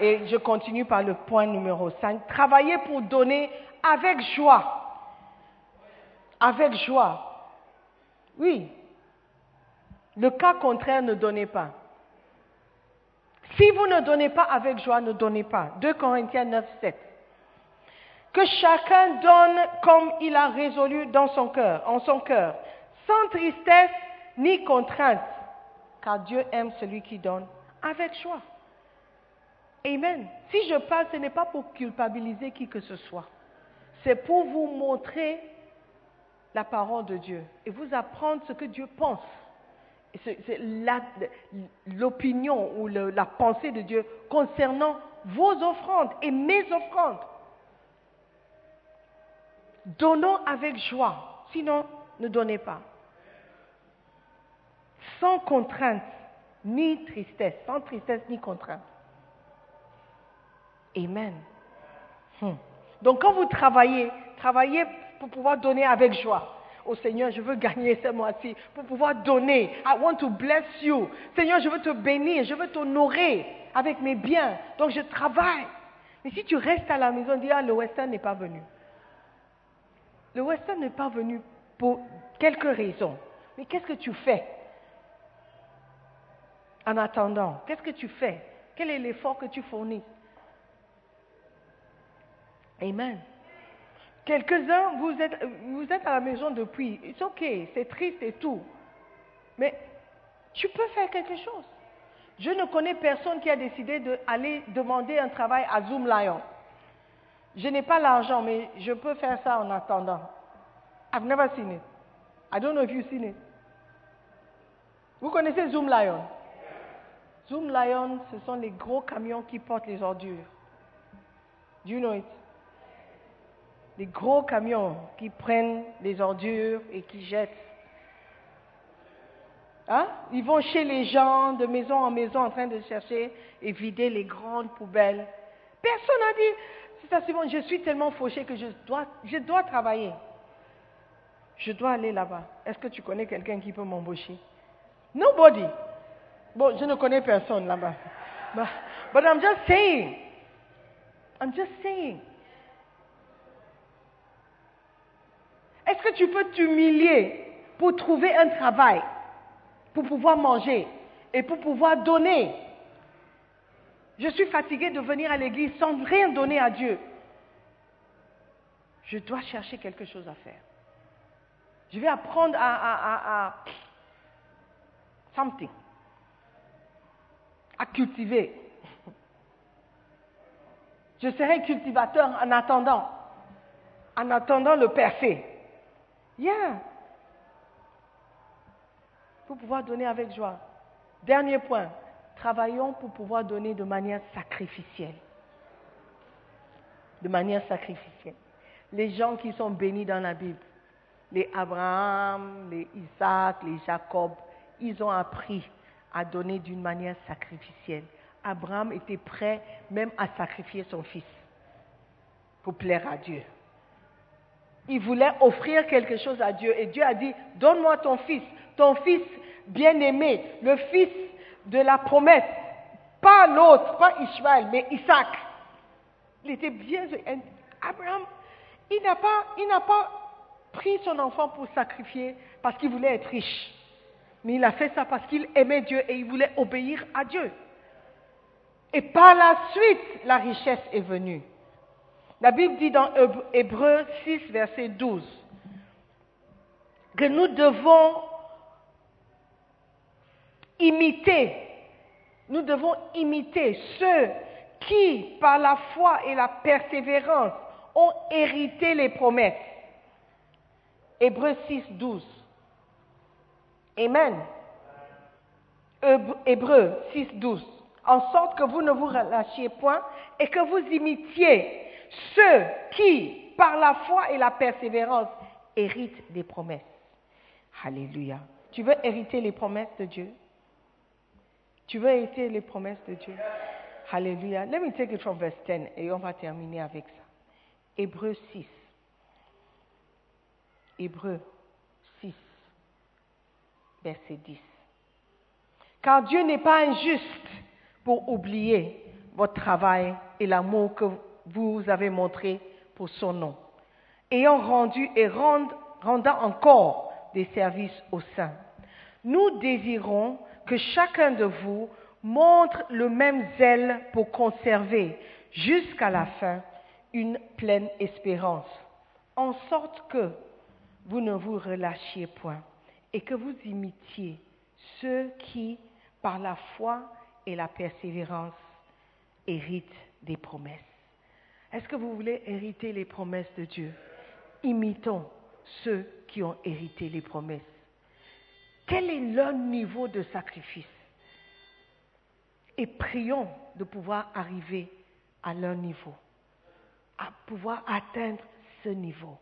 Et je continue par le point numéro 5. Travailler pour donner avec joie. Avec joie. Oui. Le cas contraire, ne donnez pas. Si vous ne donnez pas avec joie, ne donnez pas. 2 Corinthiens 9, 7. Que chacun donne comme il a résolu dans son cœur, en son cœur, sans tristesse ni contrainte, car Dieu aime celui qui donne avec joie. Amen. Si je parle, ce n'est pas pour culpabiliser qui que ce soit. C'est pour vous montrer la parole de Dieu et vous apprendre ce que Dieu pense. C'est l'opinion ou la pensée de Dieu concernant vos offrandes et mes offrandes. Donnons avec joie, sinon ne donnez pas. Sans contrainte ni tristesse, sans tristesse ni contrainte. Amen. Hmm. Donc quand vous travaillez, travaillez pour pouvoir donner avec joie. Oh Seigneur, je veux gagner ce mois-ci pour pouvoir donner. I want to bless you. Seigneur, je veux te bénir, je veux t'honorer avec mes biens. Donc je travaille. Mais si tu restes à la maison, dis, ah, le Western n'est pas venu. Le Western n'est pas venu pour quelques raisons. Mais qu'est-ce que tu fais? En attendant Qu'est-ce que tu fais? Quel est l'effort que tu fournis? Amen. Quelques-uns, vous êtes, vous êtes à la maison depuis. C'est ok, c'est triste et tout. Mais tu peux faire quelque chose. Je ne connais personne qui a décidé d'aller demander un travail à Zoom Lion. Je n'ai pas l'argent, mais je peux faire ça en attendant. I've never seen it. I don't know if you've seen it. Vous connaissez Zoom Lion? Zoom Lion, ce sont les gros camions qui portent les ordures. Do you know it? Les gros camions qui prennent les ordures et qui jettent. Hein? Ils vont chez les gens, de maison en maison, en train de chercher et vider les grandes poubelles. Personne n'a dit, c'est ça, c'est bon, je suis tellement fauché que je dois, je dois travailler. Je dois aller là-bas. Est-ce que tu connais quelqu'un qui peut m'embaucher? Nobody. Bon, je ne connais personne là-bas. But, but I'm just saying. I'm just saying. Est-ce que tu peux t'humilier pour trouver un travail, pour pouvoir manger et pour pouvoir donner? Je suis fatiguée de venir à l'église sans rien donner à Dieu. Je dois chercher quelque chose à faire. Je vais apprendre à, à, à, à something, à cultiver. Je serai cultivateur en attendant, en attendant le parfait. Yeah. Pour pouvoir donner avec joie. Dernier point, travaillons pour pouvoir donner de manière sacrificielle. De manière sacrificielle. Les gens qui sont bénis dans la Bible, les Abraham, les Isaac, les Jacob, ils ont appris à donner d'une manière sacrificielle. Abraham était prêt même à sacrifier son fils pour plaire à Dieu. Il voulait offrir quelque chose à Dieu et Dieu a dit, donne-moi ton fils, ton fils bien-aimé, le fils de la promesse, pas l'autre, pas Ishmael, mais Isaac. Il était bien. Abraham, il n'a pas, il n'a pas pris son enfant pour sacrifier parce qu'il voulait être riche. Mais il a fait ça parce qu'il aimait Dieu et il voulait obéir à Dieu. Et par la suite, la richesse est venue. La Bible dit dans Hébreu 6, verset 12, que nous devons imiter, nous devons imiter ceux qui, par la foi et la persévérance, ont hérité les promesses. Hébreu 6, 12. Amen. Hébreu 6, 12. En sorte que vous ne vous relâchiez point et que vous imitiez ceux qui, par la foi et la persévérance, héritent des promesses. Alléluia. Tu veux hériter les promesses de Dieu? Tu veux hériter les promesses de Dieu? Alléluia. Let me take it from verse 10 et on va terminer avec ça. Hébreu 6. Hébreu 6, verset 10. Car Dieu n'est pas injuste pour oublier votre travail et l'amour que vous avez montré pour son nom, ayant rendu et rendant encore des services aux saints. Nous désirons que chacun de vous montre le même zèle pour conserver jusqu'à la fin une pleine espérance, en sorte que vous ne vous relâchiez point et que vous imitiez ceux qui, par la foi et la persévérance, héritent des promesses. Est-ce que vous voulez hériter les promesses de Dieu? Imitons ceux qui ont hérité les promesses. Quel est leur niveau de sacrifice? Et prions de pouvoir arriver à leur niveau, à pouvoir atteindre ce niveau.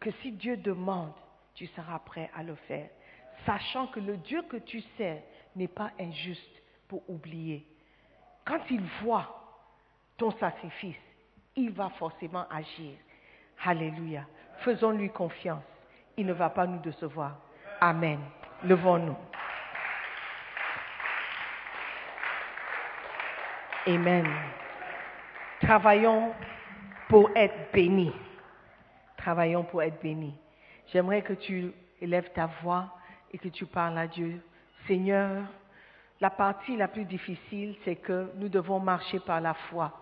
Que si Dieu demande, tu seras prêt à le faire, sachant que le Dieu que tu sers n'est pas injuste pour oublier. Quand il voit ton sacrifice, il va forcément agir. Alléluia. Faisons-lui confiance. Il ne va pas nous décevoir. Amen. Levons-nous. Amen. Travaillons pour être bénis. Travaillons pour être bénis. J'aimerais que tu élèves ta voix et que tu parles à Dieu. Seigneur, la partie la plus difficile, c'est que nous devons marcher par la foi.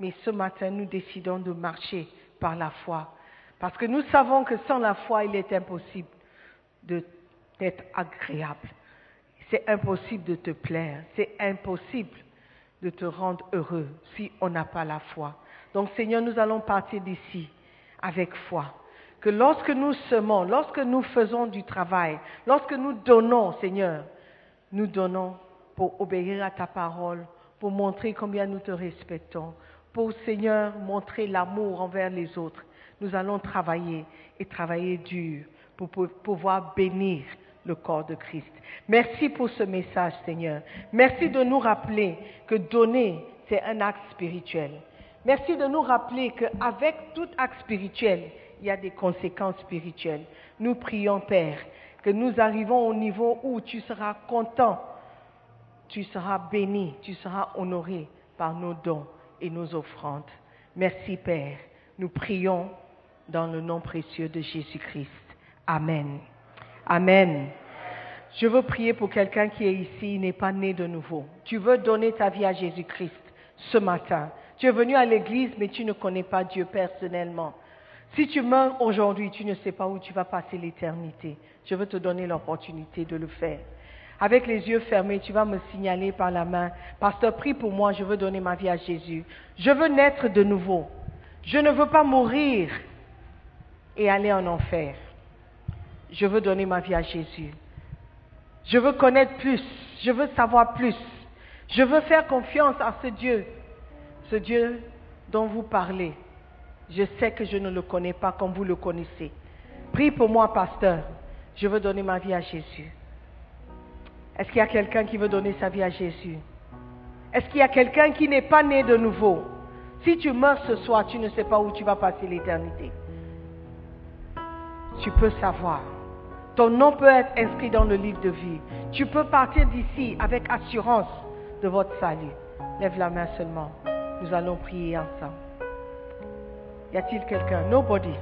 Mais ce matin, nous décidons de marcher par la foi. Parce que nous savons que sans la foi, il est impossible d'être agréable. C'est impossible de te plaire. C'est impossible de te rendre heureux si on n'a pas la foi. Donc Seigneur, nous allons partir d'ici avec foi. Que lorsque nous semons, lorsque nous faisons du travail, lorsque nous donnons, Seigneur, nous donnons pour obéir à ta parole, pour montrer combien nous te respectons, pour, Seigneur, montrer l'amour envers les autres. Nous allons travailler et travailler dur pour pouvoir bénir le corps de Christ. Merci pour ce message, Seigneur. Merci de nous rappeler que donner, c'est un acte spirituel. Merci de nous rappeler qu'avec tout acte spirituel, il y a des conséquences spirituelles. Nous prions, Père, que nous arrivons au niveau où tu seras content, tu seras béni, tu seras honoré par nos dons et nos offrandes. Merci, Père. Nous prions dans le nom précieux de Jésus-Christ. Amen. Amen. Je veux prier pour quelqu'un qui est ici, n'est pas né de nouveau. Tu veux donner ta vie à Jésus-Christ ce matin. Tu es venu à l'église, mais tu ne connais pas Dieu personnellement. Si tu meurs aujourd'hui, tu ne sais pas où tu vas passer l'éternité. Je veux te donner l'opportunité de le faire. Avec les yeux fermés, tu vas me signaler par la main, Pasteur, prie pour moi, je veux donner ma vie à Jésus. Je veux naître de nouveau. Je ne veux pas mourir et aller en enfer. Je veux donner ma vie à Jésus. Je veux connaître plus. Je veux savoir plus. Je veux faire confiance à ce Dieu. Ce Dieu dont vous parlez. Je sais que je ne le connais pas comme vous le connaissez. Prie pour moi, pasteur. Je veux donner ma vie à Jésus. Est-ce qu'il y a quelqu'un qui veut donner sa vie à Jésus? Est-ce qu'il y a quelqu'un qui n'est pas né de nouveau? Si tu meurs ce soir, tu ne sais pas où tu vas passer l'éternité. Tu peux savoir. Ton nom peut être inscrit dans le livre de vie. Tu peux partir d'ici avec assurance de votre salut. Lève la main seulement. Nous allons prier ensemble. Y a-t-il quelqu'un? Nobody.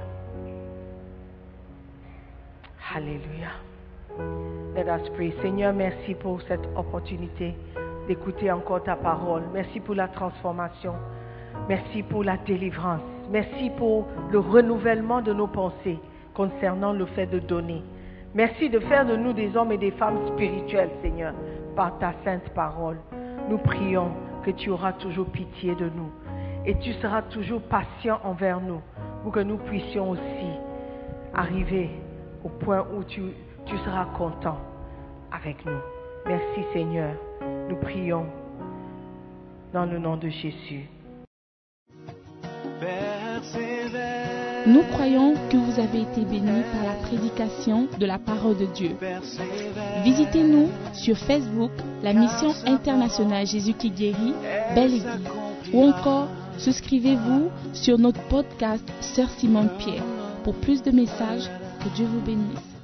Alléluia. Seigneur, merci pour cette opportunité d'écouter encore ta parole. Merci pour la transformation. Merci pour la délivrance. Merci pour le renouvellement de nos pensées concernant le fait de donner. Merci de faire de nous des hommes et des femmes spirituels, Seigneur, par ta sainte parole. Nous prions que tu auras toujours pitié de nous et tu seras toujours patient envers nous pour que nous puissions aussi arriver au point où tu, tu seras content avec nous. Merci Seigneur. Nous prions dans le nom de Jésus. Nous croyons que vous avez été bénis par la prédication de la parole de Dieu. Visitez-nous sur Facebook, la mission internationale Jésus qui guérit, Belle Église, ou encore souscrivez-vous sur notre podcast Sœur Simone Pierre pour plus de messages. Que Dieu vous bénisse.